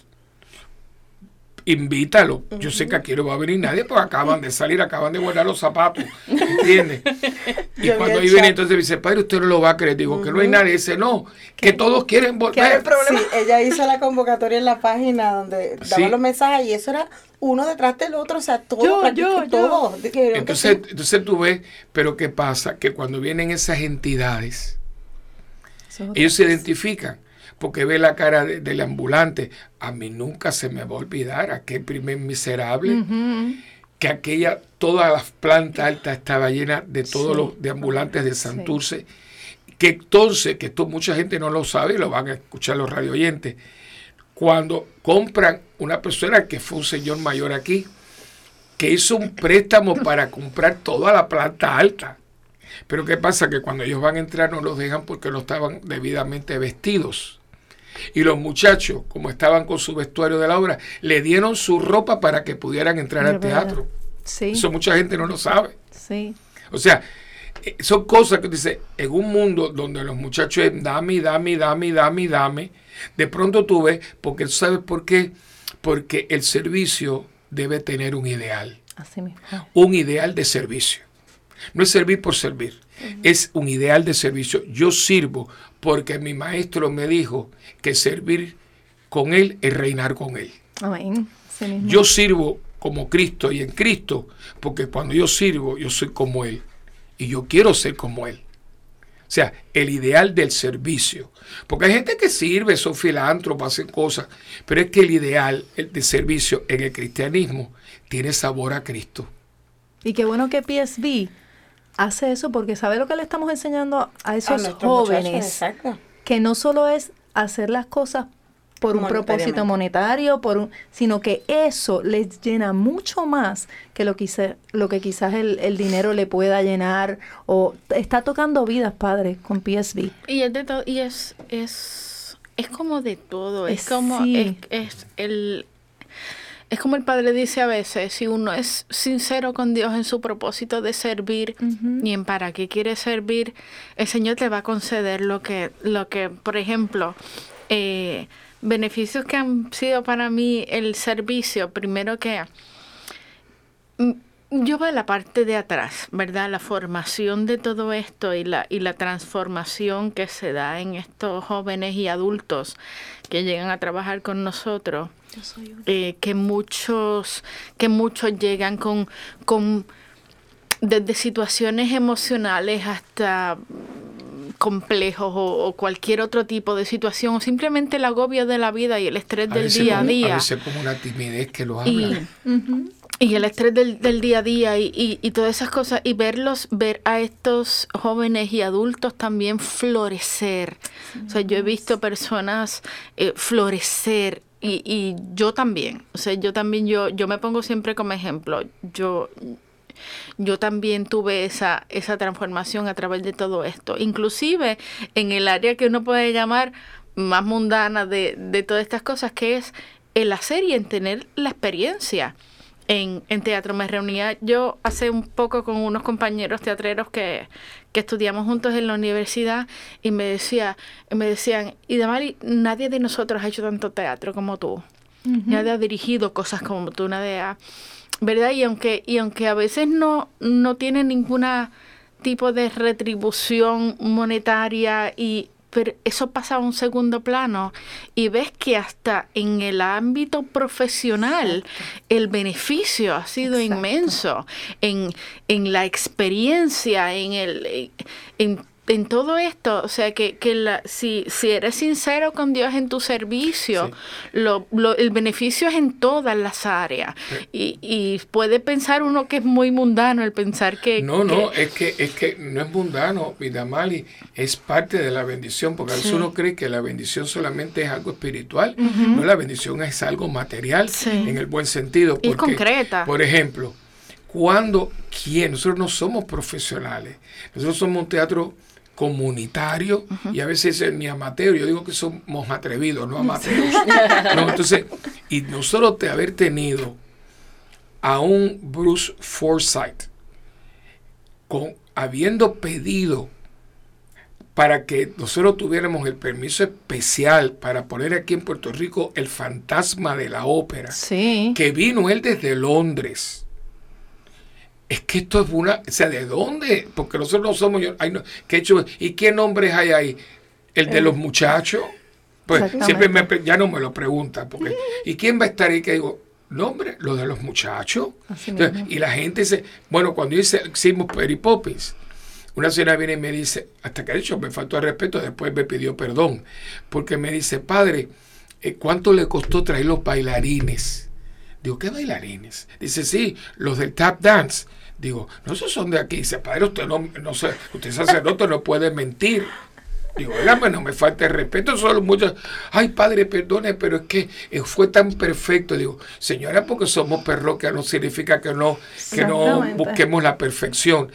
invítalo. Yo sé que aquí no va a venir nadie, porque acaban de salir, acaban de guardar los zapatos, ¿entiendes? y Yo cuando ahí viene, entonces me dice, padre, usted no lo va a creer. Digo, que no hay nadie. Dice, no, que todos quieren ¿Qué hay volver. problema? Sí, ella hizo la convocatoria en la página donde daba Sí. los mensajes y eso era uno detrás del otro, o sea, todo, Yo, yo, yo. todo. Entonces, sí. entonces tú ves, pero ¿qué pasa? Que cuando vienen esas entidades, ellos se identifican porque ve la cara de- del ambulante. A mí nunca se me va a olvidar aquel primer miserable, que aquella, toda la planta alta estaba llena de todos Sí. los de ambulantes de Santurce. Que entonces, que esto mucha gente no lo sabe y lo van a escuchar los radio oyentes, cuando compran una persona que fue un señor mayor aquí, que hizo un préstamo para comprar toda la planta alta. Pero ¿qué pasa? Que cuando ellos van a entrar no los dejan porque no estaban debidamente vestidos. Y los muchachos, como estaban con su vestuario de la obra, le dieron su ropa para que pudieran entrar al teatro. Sí, Eso mucha gente no lo sabe. sí. O sea, eh, son cosas que dice, en un mundo donde los muchachos es dame, dame, dame, dame, dame, de pronto tú ves, porque sabes por qué, porque el servicio debe tener un ideal, Así mismo. un ideal de servicio. No es servir por servir, es un ideal de servicio. Yo sirvo porque mi maestro me dijo que servir con él es reinar con él. Amén. Yo sirvo como Cristo y en Cristo, porque cuando yo sirvo, yo soy como Él. Y yo quiero ser como Él. O sea, el ideal del servicio. Porque hay gente que sirve, son filántropos, hacen cosas, pero es que el ideal de servicio en el cristianismo tiene sabor a Cristo. Y qué bueno que PSB hace eso porque sabe lo que le estamos enseñando a esos A jóvenes. exacto. que no solo es hacer las cosas por un propósito monetario, por un, sino que eso les llena mucho más que lo, quizá- lo que quizás el, el dinero le pueda llenar o está tocando vidas, padre, con PSB. Y es de todo, y es, es, es como de todo, es Es- como, sí. es, es el, es como el padre dice a veces, si uno es sincero con Dios en su propósito de servir Ujú. y en para qué quiere servir, el Señor te va a conceder lo que, lo que, por ejemplo, eh, beneficios que han sido para mí el servicio, primero que yo veo la parte de atrás, ¿verdad? La formación de todo esto y la, y la transformación que se da en estos jóvenes y adultos que llegan a trabajar con nosotros. eh, que muchos, que muchos llegan con, con desde situaciones emocionales hasta complejos o, o cualquier otro tipo de situación o simplemente el agobio de la vida y el estrés A del día a día. veces como una timidez que los Y. y el estrés del, del día a día y, y- y todas esas cosas y verlos, ver a estos jóvenes y adultos también florecer. O sea, yo he visto personas eh, florecer y, y yo también. O sea, yo también, yo, yo me pongo siempre como ejemplo. Yo, yo también tuve esa, esa transformación a través de todo esto. Inclusive en el área que uno puede llamar más mundana de, de todas estas cosas, que es el hacer y en tener la experiencia en, en teatro. Me reunía yo hace un poco con unos compañeros teatreros que, que estudiamos juntos en la universidad y me decía, me decían, y Damari, nadie de nosotros ha hecho tanto teatro como tú. Nadie ha dirigido cosas como tú, nadie ha, ¿verdad? Y aunque, y aunque a veces no, no tiene ninguna tipo de retribución monetaria y pero eso pasa a un segundo plano y ves que hasta en el ámbito profesional el beneficio ha sido Exacto. inmenso en, en la experiencia, en el en, en todo esto, o sea que, que la, si, si eres sincero con Dios en tu servicio, lo, lo- el beneficio es en todas las áreas. Y, y puede pensar uno que es muy mundano el pensar que... No, no, es que, es que no es mundano, Vidamali, es parte de la bendición, porque a veces Sí. uno cree que la bendición solamente es algo espiritual, no, la bendición es algo material, en el buen sentido. Y porque, concreta. Por ejemplo, cuando, ¿quién? Nosotros no somos profesionales, nosotros somos un teatro comunitario y a veces es ni amateur, yo digo que somos atrevidos, no amateurs. no, entonces, y nosotros de haber tenido a un Bruce Forsyth, con, habiendo pedido para que nosotros tuviéramos el permiso especial para poner aquí en Puerto Rico el fantasma de la ópera, Sí. que vino él desde Londres. Es que esto es una, o sea, ¿de dónde? Porque nosotros no somos, yo, ay, no, ¿qué he hecho? ¿Y qué nombres hay ahí? ¿El de los muchachos? Pues siempre me, ya no me lo preguntan, porque, ¿y quién va a estar ahí? Que digo, nombre, lo de los muchachos. Entonces, y la gente dice, bueno, cuando hice, hicimos Perry Poppins, una señora viene y me dice, hasta que de hecho me faltó el respeto, después me pidió perdón, porque me dice, padre, eh, ¿cuánto le costó traer los bailarines? Digo, ¿qué bailarines? Dice, sí, los del tap dance. Digo, no, esos son de aquí. Dice, padre, usted no, no sé, usted sacerdote, no puede mentir. Digo, no me falta el respeto, solo muchos, ay padre, perdone, pero es que eh, fue tan perfecto. Digo, señora, porque somos parroquia no significa que no, que no busquemos la perfección.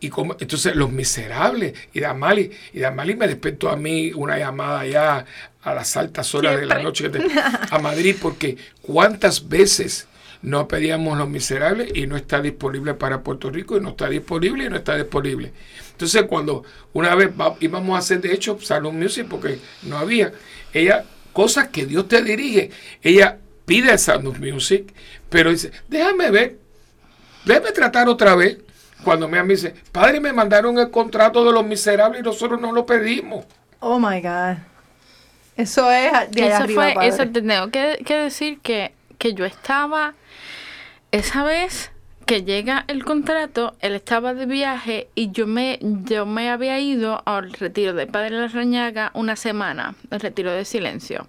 Y como, entonces los miserables, y Damali, y Damali me despertó a mí una llamada ya a las altas horas de la noche de- a Madrid, porque cuántas veces no pedíamos los miserables y no está disponible para Puerto Rico y no está disponible y no está disponible. Entonces cuando una vez va- íbamos a hacer de hecho Salon Music porque no había, ella, cosas que Dios te dirige, ella pide el Sound of Music, pero dice, déjame ver, déjame tratar otra vez. Cuando me dice, padre, me mandaron el contrato de los miserables y nosotros no lo pedimos. Oh my God. Eso es de allá eso arriba, fue, padre. eso te tengo que, que decir que, que yo estaba, esa vez que llega el contrato, él estaba de viaje y yo me, yo me había ido al retiro de Padre La Rañaga una semana, el retiro de silencio.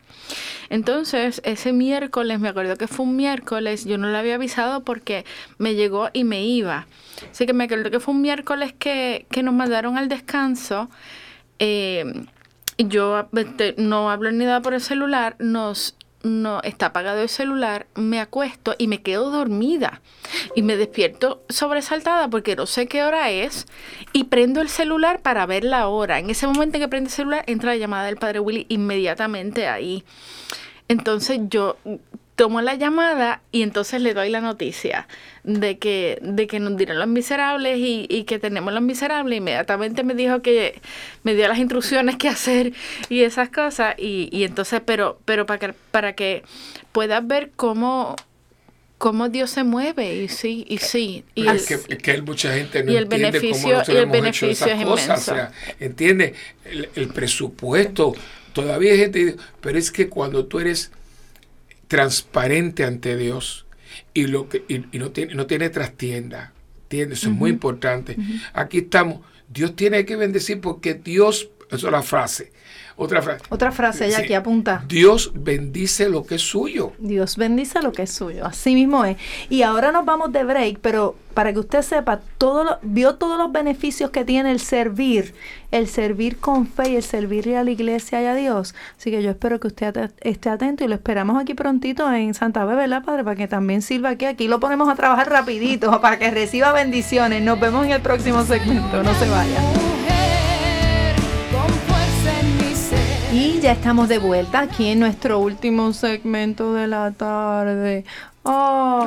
Entonces, ese miércoles, me acuerdo que fue un miércoles, yo no le había avisado porque me llegó y me iba. Así que me acuerdo que fue un miércoles que, que nos mandaron al descanso. eh, yo este, no hablo ni nada por el celular, nos no está apagado el celular, me acuesto y me quedo dormida y me despierto sobresaltada porque no sé qué hora es y prendo el celular para ver la hora. En ese momento en que prende el celular entra la llamada del padre Willy inmediatamente ahí. Entonces yo tomo la llamada y entonces le doy la noticia de que, de que nos dieron los miserables y, y que tenemos los miserables. Inmediatamente me dijo que me dio las instrucciones que hacer y esas cosas. Y, y entonces, pero, pero para que, para que puedas ver cómo, cómo Dios se mueve. Y sí, y sí. Y es, que, que mucha gente no y el entiende cómo beneficio- y el hecho beneficio esas es cosas. inmenso. O sea, entiende el, el presupuesto. Todavía hay gente, pero es que cuando tú eres transparente ante Dios y lo que y, y no tiene no tiene trastienda, ¿entiendes? Eso es muy importante. Aquí estamos. Dios tiene que bendecir porque Dios, eso es la frase. Otra frase. Otra frase, ella Sí. aquí apunta. Dios bendice lo que es suyo. Dios bendice lo que es suyo. Así mismo es. Y ahora nos vamos de break, pero para que usted sepa, todo lo- vio todos los beneficios que tiene el servir, el servir con fe y el servirle a la iglesia y a Dios. Así que yo espero que usted at- esté atento y lo esperamos aquí prontito en Santa Fe, ¿verdad, Padre? Para que también sirva aquí. Aquí lo ponemos a trabajar rapidito para que reciba bendiciones. Nos vemos en el próximo segmento. No se vaya. Y ya estamos de vuelta aquí en nuestro último segmento de la tarde. Oh,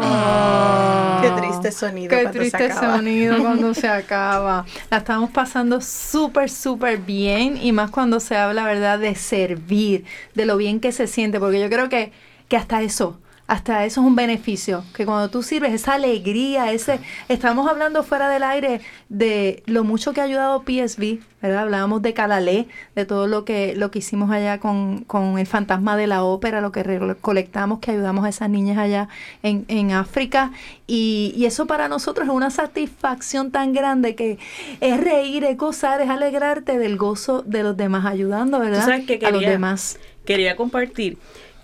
Qué triste sonido Qué cuando se triste acaba. sonido cuando se acaba. La estamos pasando súper, súper bien y más cuando se habla, ¿verdad?, de servir, de lo bien que se siente, porque yo creo que, que hasta eso hasta eso es un beneficio, que cuando tú sirves, esa alegría, ese, estamos hablando fuera del aire de lo mucho que ha ayudado PSB, ¿verdad? Hablábamos de Calalé, de todo lo que, lo que hicimos allá con, con el fantasma de la ópera, lo que recolectamos, que ayudamos a esas niñas allá en, en África, y, y eso para nosotros es una satisfacción tan grande que es reír, es gozar, es alegrarte del gozo de los demás ayudando, ¿verdad? sabes que a los demás. Quería compartir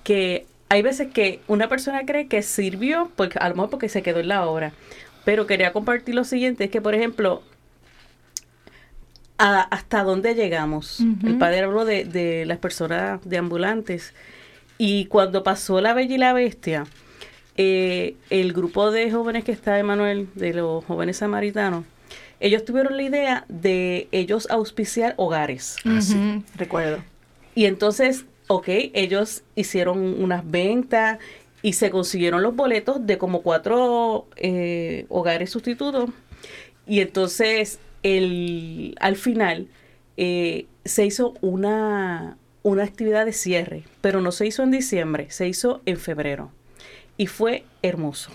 que hay veces que una persona cree que sirvió, porque, a lo mejor porque se quedó en la obra, pero quería compartir lo siguiente, es que por ejemplo, a- hasta dónde llegamos. El padre habló de, de las personas de ambulantes y cuando pasó La Bella y la Bestia, eh, el grupo de jóvenes que está Emanuel, de los jóvenes samaritanos, ellos tuvieron la idea de ellos auspiciar hogares. Ah, sí. Ujú, Recuerdo. Y entonces, ok, ellos hicieron unas ventas y se consiguieron los boletos de como cuatro eh, hogares sustitutos. Y entonces, el, al final, eh, se hizo una, una actividad de cierre, pero no se hizo en diciembre, se hizo en febrero. Y fue hermoso.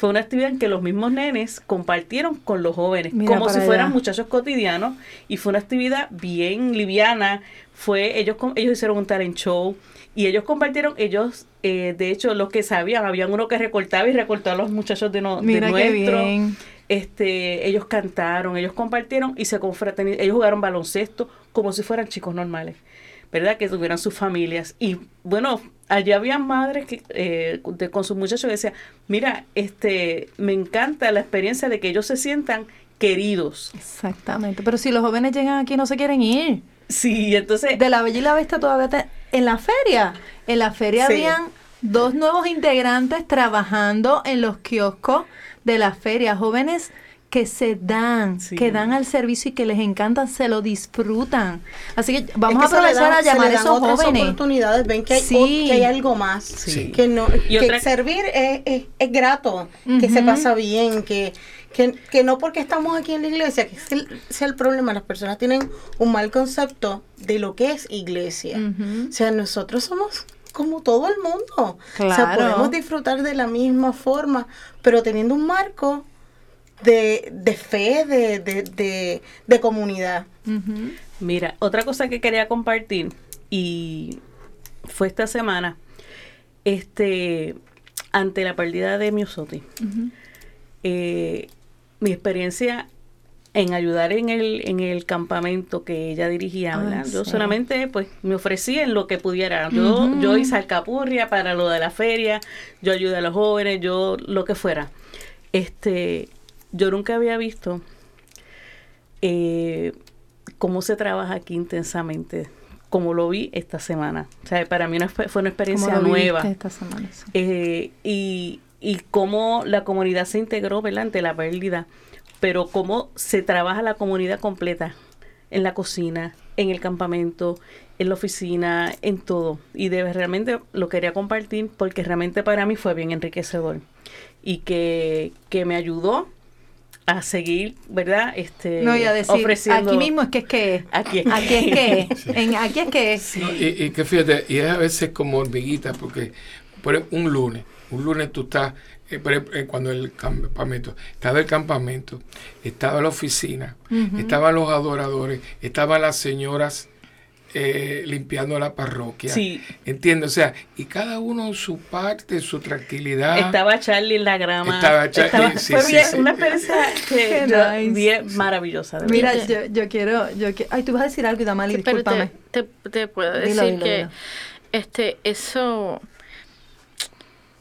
Fue una actividad en que los mismos nenes compartieron con los jóvenes, Mira como si fueran muchachos cotidianos, y fue una actividad bien liviana. Fue, ellos, ellos hicieron un talent show y ellos compartieron, ellos, eh, de hecho, los que sabían, habían uno que recortaba y recortó a los muchachos de, no, de Mira qué nuestro. bien. Este, ellos cantaron, ellos compartieron y se confraternizaron. Ellos jugaron baloncesto como si fueran chicos normales, ¿verdad? Que tuvieran sus familias. Y bueno, allí había madres que, eh, de- con sus muchachos que decían, mira, este, me encanta la experiencia de que ellos se sientan queridos. Exactamente. Pero si los jóvenes llegan aquí no se quieren ir. Sí, entonces, De la Bella y la Bestia todavía te- en la feria. En la feria Sí. habían dos nuevos integrantes trabajando en los kioscos de la feria. Jóvenes que se dan, Sí. que dan al servicio y que les encantan, se lo disfrutan. Así que vamos Es que a aprovechar dan- a llamar a esos otras jóvenes. oportunidades, ven que hay, Sí. que hay algo más. Sí. Que no Y que otra- servir es, es- es grato, que se pasa bien, que, que, que no porque estamos aquí en la iglesia, que es el, sea el problema, las personas tienen un mal concepto de lo que es iglesia. O sea, nosotros somos como todo el mundo. O sea, Claro. podemos disfrutar de la misma forma, pero teniendo un marco de, de fe, de, de, de, comunidad. Mira, otra cosa que quería compartir y fue esta semana, este, ante la pérdida de Miosotti, eh, mi experiencia en ayudar en el, en el campamento que ella dirigía, ¿verdad? yo solamente pues me ofrecí en lo que pudiera. Yo, yo hice alcapurria para lo de la feria, yo ayudé a los jóvenes, yo lo que fuera. Este, yo nunca había visto eh, cómo se trabaja aquí intensamente, como lo vi esta semana. O sea, para mí una fue una ¿Cómo experiencia lo nueva. esta semana? Sí. Eh, y, y cómo la comunidad se integró ¿verdad? ante la pérdida, pero cómo se trabaja la comunidad completa en la cocina, en el campamento, en la oficina, en todo. Y de, realmente lo quería compartir porque realmente para mí fue bien enriquecedor y que, que me ayudó a seguir, ¿verdad? Este, No, y a decir, ofreciendo- aquí mismo es que es que es. Aquí es Aquí es que es. Sí. En- aquí es que es. No, y, y que fíjate, y es a veces como hormiguita, porque por ejemplo, un lunes, un lunes tú estás, eh, por ejemplo, eh, cuando el campamento, estaba el campamento, estaba la oficina, estaban los adoradores, estaban las señoras eh, limpiando la parroquia. Sí. ¿Entiendes? O sea, y cada uno en su parte, en su tranquilidad. Estaba Charlie en la grama. Estaba Charlie, sí, fue sí, bien- sí. una experiencia que yo- nice. bien maravillosa. de Mira, yo, yo quiero, yo que- ay, tú vas a decir algo, Damali, discúlpame. te, te, te puedo Dilo, decir dilo, que dilo. este eso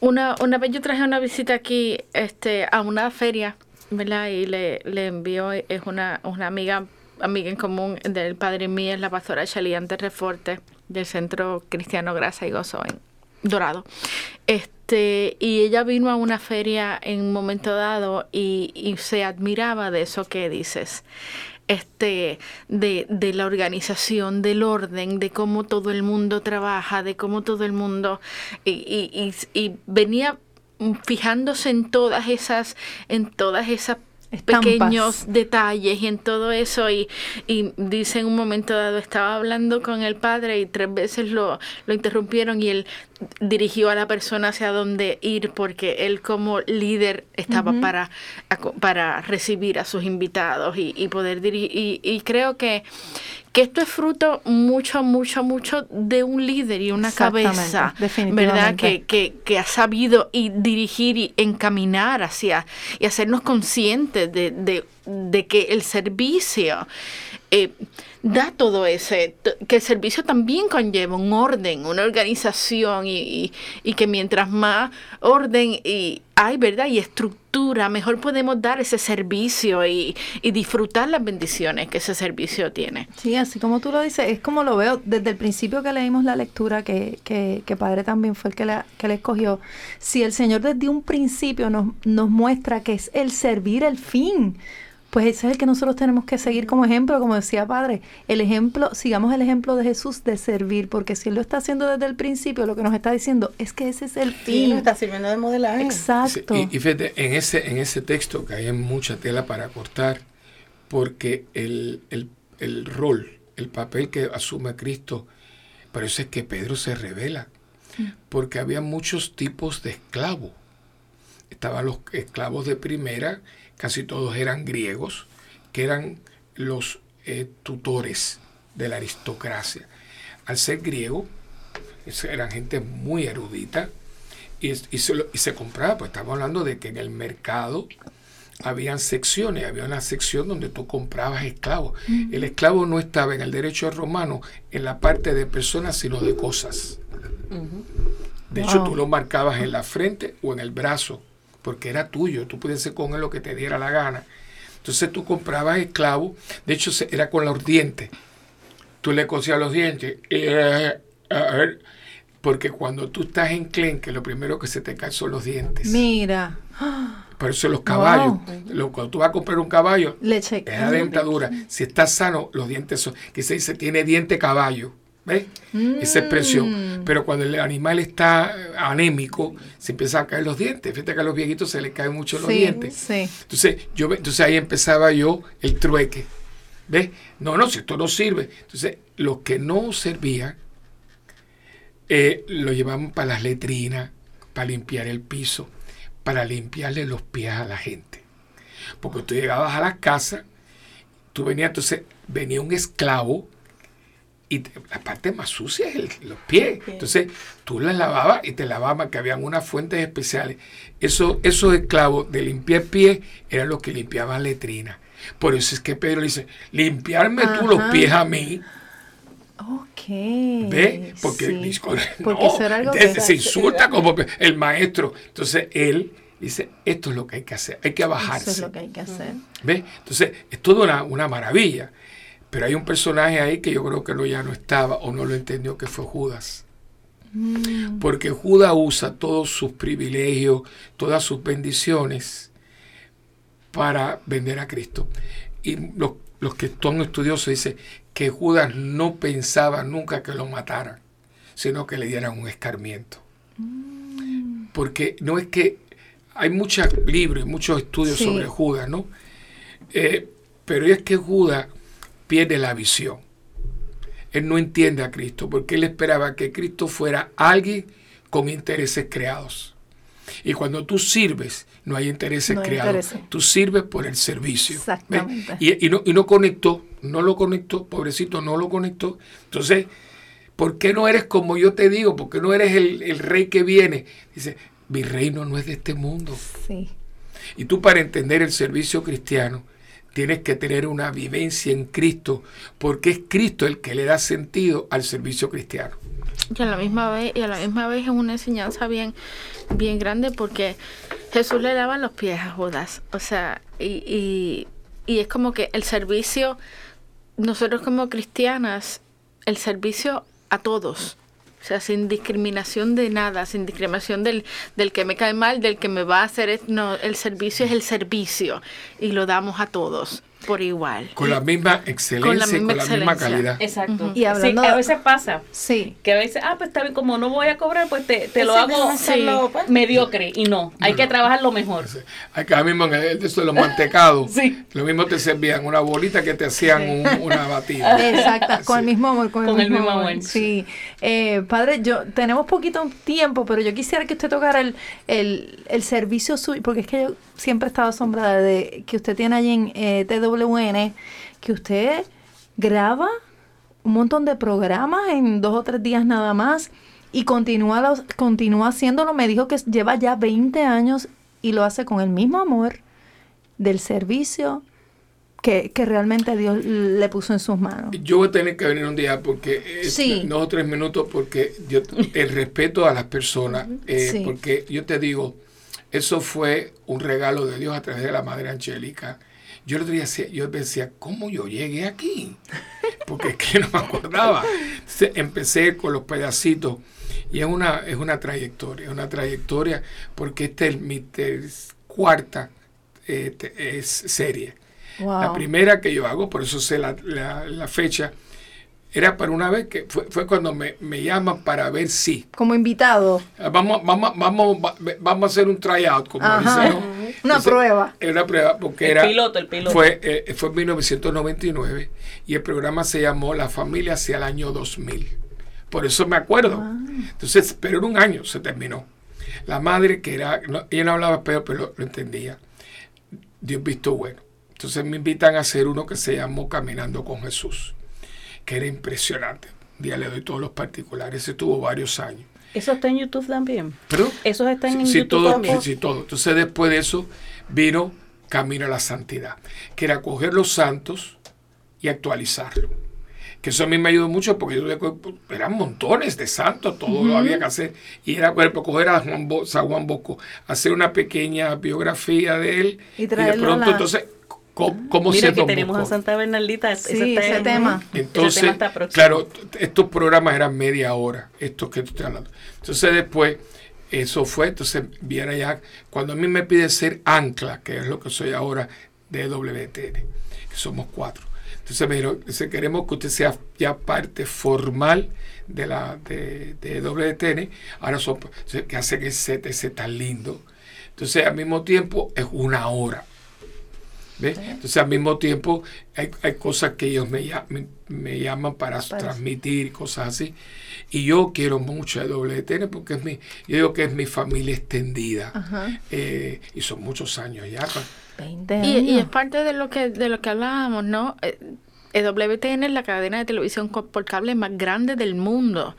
una, una vez yo traje una visita aquí este a una feria ¿verdad? y le, le envió es una, una amiga amiga en común del padre mío es la pastora Shaliante Reforte del Centro Cristiano Grasa y Gozo en Dorado. Este y ella vino a una feria en un momento dado y, se admiraba de eso que dices este de, de la organización, del orden, de cómo todo el mundo trabaja, de cómo todo el mundo y, y- venía fijándose en todas esas, en todas esas Estampas. pequeños detalles y en todo eso. Y, y dice en un momento dado, estaba hablando con el padre y tres veces lo, lo interrumpieron y él dirigió a la persona hacia dónde ir porque él como líder estaba para, para recibir a sus invitados y, y poder dirigir. Y, y creo que, que esto es fruto mucho, mucho, mucho de un líder y una cabeza, ¿verdad? que, que ha sabido y dirigir y encaminar hacia y hacernos conscientes de, de- de que el servicio eh, da todo ese, que el servicio también conlleva un orden, una organización y, y- que mientras más orden y hay, ¿verdad? Y estructura, mejor podemos dar ese servicio y, y disfrutar las bendiciones que ese servicio tiene. Sí, así como tú lo dices, es como lo veo desde el principio que leímos la lectura, que, que, que Padre también fue el que la, que la escogió. Si el Señor desde un principio nos, nos muestra que es el servir el fin, pues ese es el que nosotros tenemos que seguir como ejemplo, como decía Padre. El ejemplo, sigamos el ejemplo de Jesús de servir, porque si Él lo está haciendo desde el principio, lo que nos está diciendo es que ese es el Sí, fin. nos está sirviendo de modelaje. Exacto. Sí, Y, y fíjate, en ese, en ese texto que hay mucha tela para cortar, porque el, el- el rol, el papel que asume Cristo, por eso es que Pedro se revela, porque había muchos tipos de esclavos. Estaban los esclavos de primera, casi todos eran griegos, que eran los eh, tutores de la aristocracia. Al ser griego, eran gente muy erudita, y, y se, lo- y se compraba, pues estamos hablando de que en el mercado habían secciones, había una sección donde tú comprabas esclavos. El esclavo no estaba en el derecho romano en la parte de personas, sino de cosas. De hecho, tú lo marcabas en la frente o en el brazo, porque era tuyo, tú podías hacer con él lo que te diera la gana. Entonces tú comprabas esclavos, de hecho era con los dientes. Tú le cosías los dientes. eh, a ver, porque cuando tú estás en clenque, lo primero que se te caen son los dientes. Mira, Por eso los caballos, lo- cuando tú vas a comprar un caballo, es la dentadura. Si está sano, los dientes son, que se dice, tiene diente caballo. ¿Ves? Esa expresión. Pero cuando el animal está anémico, se empiezan a caer los dientes. Fíjate que a los viejitos se les caen mucho los dientes. sí. Entonces, yo, entonces ahí empezaba yo el trueque. ¿Ves? No, no, si esto no sirve. Entonces, los que no servían, eh, lo llevaban para las letrinas, para limpiar el piso, para limpiarle los pies a la gente. Porque tú llegabas a la casa, tú venías, entonces venía un esclavo y te- la parte más sucia es el- los pies. Entonces tú las lavabas y te lavaban, que habían unas fuentes especiales. Eso, esos esclavos de limpiar pies eran los que limpiaban letrinas. Por eso es que Pedro dice, limpiarme tú los pies a mí. Ok. ¿Ve? Porque, sí. Porque no, algo se- que- se insulta como el maestro. Entonces él dice, esto es lo que hay que hacer, hay que bajarse. Eso es lo que hay que hacer. ¿Ve? Entonces, es toda una, una maravilla. Pero hay un personaje ahí que yo creo que no, ya no estaba o no lo entendió, que fue Judas. Porque Judas usa todos sus privilegios, todas sus bendiciones para vender a Cristo. Y los, los que son estudiosos dicen que Judas no pensaba nunca que lo mataran, sino que le dieran un escarmiento. Porque no es que hay muchos libros y muchos estudios Sí. sobre Judas, ¿no? Eh, pero es que Judas pierde la visión. Él no entiende a Cristo porque él esperaba que Cristo fuera alguien con intereses creados. Y cuando tú sirves, no hay intereses No hay creados. Tú sirves por el servicio. Exactamente. Y, y no, y no conectó, no lo conectó, pobrecito, no lo conectó. Entonces, ¿por qué no eres como yo te digo? ¿Por qué no eres el, el rey que viene? Dice, mi reino no es de este mundo. Sí. Y tú para entender el servicio cristiano tienes que tener una vivencia en Cristo, porque es Cristo el que le da sentido al servicio cristiano. Y a la misma vez, y a la misma vez es una enseñanza bien, bien grande porque Jesús le lava los pies a Judas. O sea, y, y, y es como que el servicio, nosotros como cristianas, el servicio a todos. O sea, sin discriminación de nada, sin discriminación del, del que me cae mal, del que me va a hacer. es- No, el servicio es el servicio y lo damos a todos. por igual. Con la misma excelencia, Con la y misma con la misma excelencia. calidad. Exacto. Y hablando sí, a veces pasa Sí. que a veces, ah, pues está bien, como no voy a cobrar, pues te, te lo hago mediocre. Y no, hay que trabajarlo mejor. Acá mismo en el de eso de los mantecados, Sí. lo mismo te servían una bolita que te hacían un- una batida. Exacto, con el mismo amor, con, Con el mismo amor. amor. Sí. Eh, padre, yo tenemos poquito tiempo, pero yo quisiera que usted tocara el, el, el servicio suyo, porque es que yo siempre he estado asombrada de que usted tiene allí en eh, TWN, que usted graba un montón de programas en dos o tres días nada más y continúa, los- continúa haciéndolo. Me dijo que lleva ya 20 años y lo hace con el mismo amor del servicio que, que realmente Dios le puso en sus manos. Yo voy a tener que venir un día porque es Sí. dos o tres minutos porque yo el respeto a las personas eh, Sí. porque yo te digo eso fue un regalo de Dios a través de la Madre Angélica. Yo día decía, yo decía, ¿cómo yo llegué aquí? Porque es que no me acordaba. Entonces, empecé con los pedacitos y es una, es una trayectoria, es una trayectoria porque esta es mi ter- cuarta eh, te- es serie. Wow. La primera que yo hago, por eso sé la, la- la fecha, era para una vez que fue, fue cuando me, me llaman para ver si. Como invitado. Ah, Vamos, vamos, vamos, va- vamos a hacer un tryout, como Ajá. dicen, ¿no? Una Entonces, prueba. Era una prueba porque El era. piloto, el piloto. Fue, eh, fue en 1999 y el programa se llamó La familia hacia el año 2000. Por eso me acuerdo. Entonces, pero en un año se terminó. La madre que era, no- ella no hablaba español, pero lo, lo entendía. Dios visto bueno. Entonces me invitan a hacer uno que se llamó Caminando con Jesús, que era impresionante. Un día le doy todos los particulares. Ese tuvo varios años. Eso está en YouTube también. ¿Pero? Esos están en Sí, YouTube todo, también. sí, todo. Entonces después de eso vino Camino a la Santidad, que era coger los santos y actualizarlo. Que eso a mí me ayudó mucho porque yo eran montones de santos, todo lo había que hacer. Y era ejemplo, coger a Juan Bo- San Juan Bosco, hacer una pequeña biografía de él. Y Y, de pronto, la- entonces, ¿cómo, cómo Mira se que tenemos a? Santa Bernaldita. Sí, está ese en- tema. ese Entonces, tema está claro, estos programas eran media hora, estos que tú estás hablando. Entonces después, eso fue, entonces viene allá, cuando a mí me pide ser ancla, que es lo que soy ahora de WTN, que somos cuatro. Entonces me dijeron, queremos que usted sea ya parte formal de la de, de WTN, ahora son, que hace que ese ese tan lindo. Entonces al mismo tiempo es una hora. ¿Ves? Entonces al mismo tiempo hay, hay cosas que ellos me, me, me llaman para, transmitir y cosas así. Y yo quiero mucho a WTN porque es mi, yo digo que es mi familia extendida. Ajá. Eh, y son muchos años ya. pues. 20 Y, y es años. parte de lo que de lo que hablábamos, ¿no? Eh, EWTN es la cadena de televisión por cable más grande del mundo,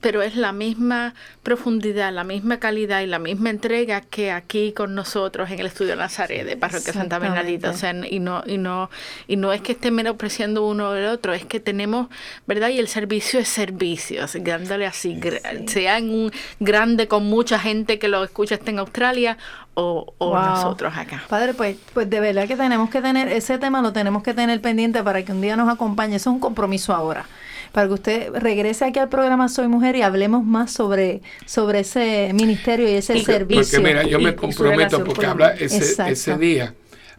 pero es la misma profundidad, la misma calidad y la misma entrega que aquí con nosotros en el estudio Nazaret de Parroquia Santa Bernadita. O sea, y no y no y no es que estén menospreciando uno o el otro, es que tenemos, ¿verdad? Y el servicio es servicio, así, dándole así, gra- sea en un grande con mucha gente que lo escucha esté en Australia o, o Wow. nosotros acá. Padre, pues, pues de verdad que tenemos que tener, ese tema lo tenemos que tener pendiente para que un día nos acompañe. Eso es un compromiso ahora. Para que usted regrese aquí al programa Soy Mujer y hablemos más sobre, sobre ese ministerio y ese Y- servicio. Porque mira, yo me comprometo porque habla ese, ese día,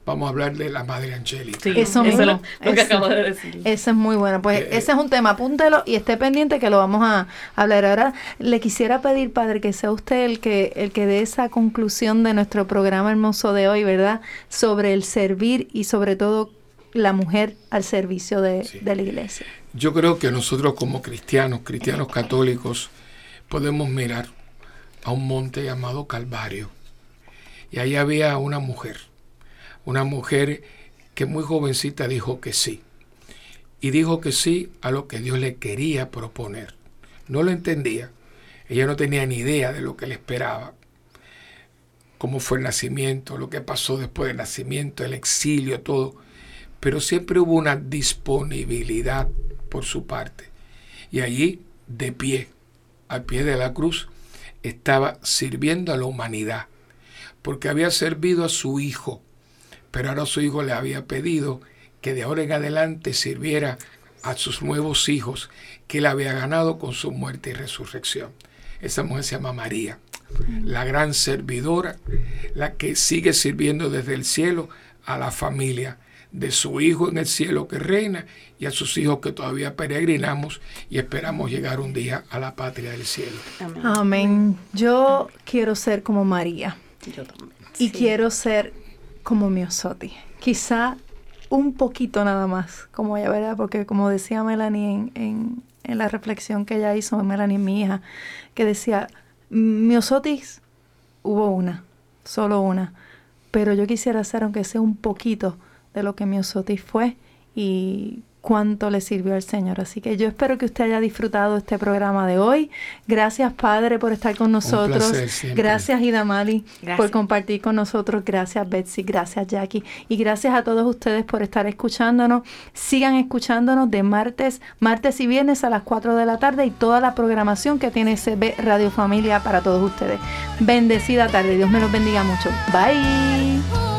vamos a hablar de la Madre Angélica. Sí, Eso eso mismo, es lo, lo que eso. acabo de decir. Ese es muy bueno. Pues Eh, ese es un tema, apúntelo y esté pendiente que lo vamos a hablar. Ahora le quisiera pedir, Padre, que sea usted el que, el que dé esa conclusión de nuestro programa hermoso de hoy, ¿verdad? Sobre el servir y sobre todo la mujer al servicio de, Sí. de la iglesia. Yo creo que nosotros como cristianos, cristianos católicos, podemos mirar a un monte llamado Calvario. Y ahí había una mujer, una mujer que muy jovencita dijo que sí. Y dijo que sí a lo que Dios le quería proponer. No lo entendía. Ella no tenía ni idea de lo que le esperaba. Cómo fue el nacimiento, lo que pasó después del nacimiento, el exilio, todo pero siempre hubo una disponibilidad por su parte. Y allí, de pie, al pie de la cruz, estaba sirviendo a la humanidad, porque había servido a su hijo, pero ahora su hijo le había pedido que de ahora en adelante sirviera a sus nuevos hijos que él había ganado con su muerte y resurrección. Esa mujer se llama María, la gran servidora, la que sigue sirviendo desde el cielo a la familia de su Hijo en el cielo que reina y a sus hijos que todavía peregrinamos y esperamos llegar un día a la patria del cielo. Amén. Amén. Yo quiero ser como María Yo también. y quiero ser como Miosotti. Quizá un poquito nada más, como ella, ¿verdad? Porque como decía Melanie en, en- en la reflexión que ella hizo, Melanie, mi hija, que decía, Miosotis hubo una, solo una, pero yo quisiera hacer, aunque sea un poquito, de lo que Miosotis fue y cuánto le sirvió al Señor. Así que yo espero que usted haya disfrutado este programa de hoy. Gracias, Padre, por estar con nosotros. placer. Gracias, Idamali, Gracias. por compartir con nosotros. Gracias, Betsy. Gracias, Jackie. Y gracias a todos ustedes por estar escuchándonos. Sigan escuchándonos de martes, martes y viernes a las 4 de la tarde y toda la programación que tiene CB Radio Familia para todos ustedes. Bendecida tarde. Dios me los bendiga mucho. Bye.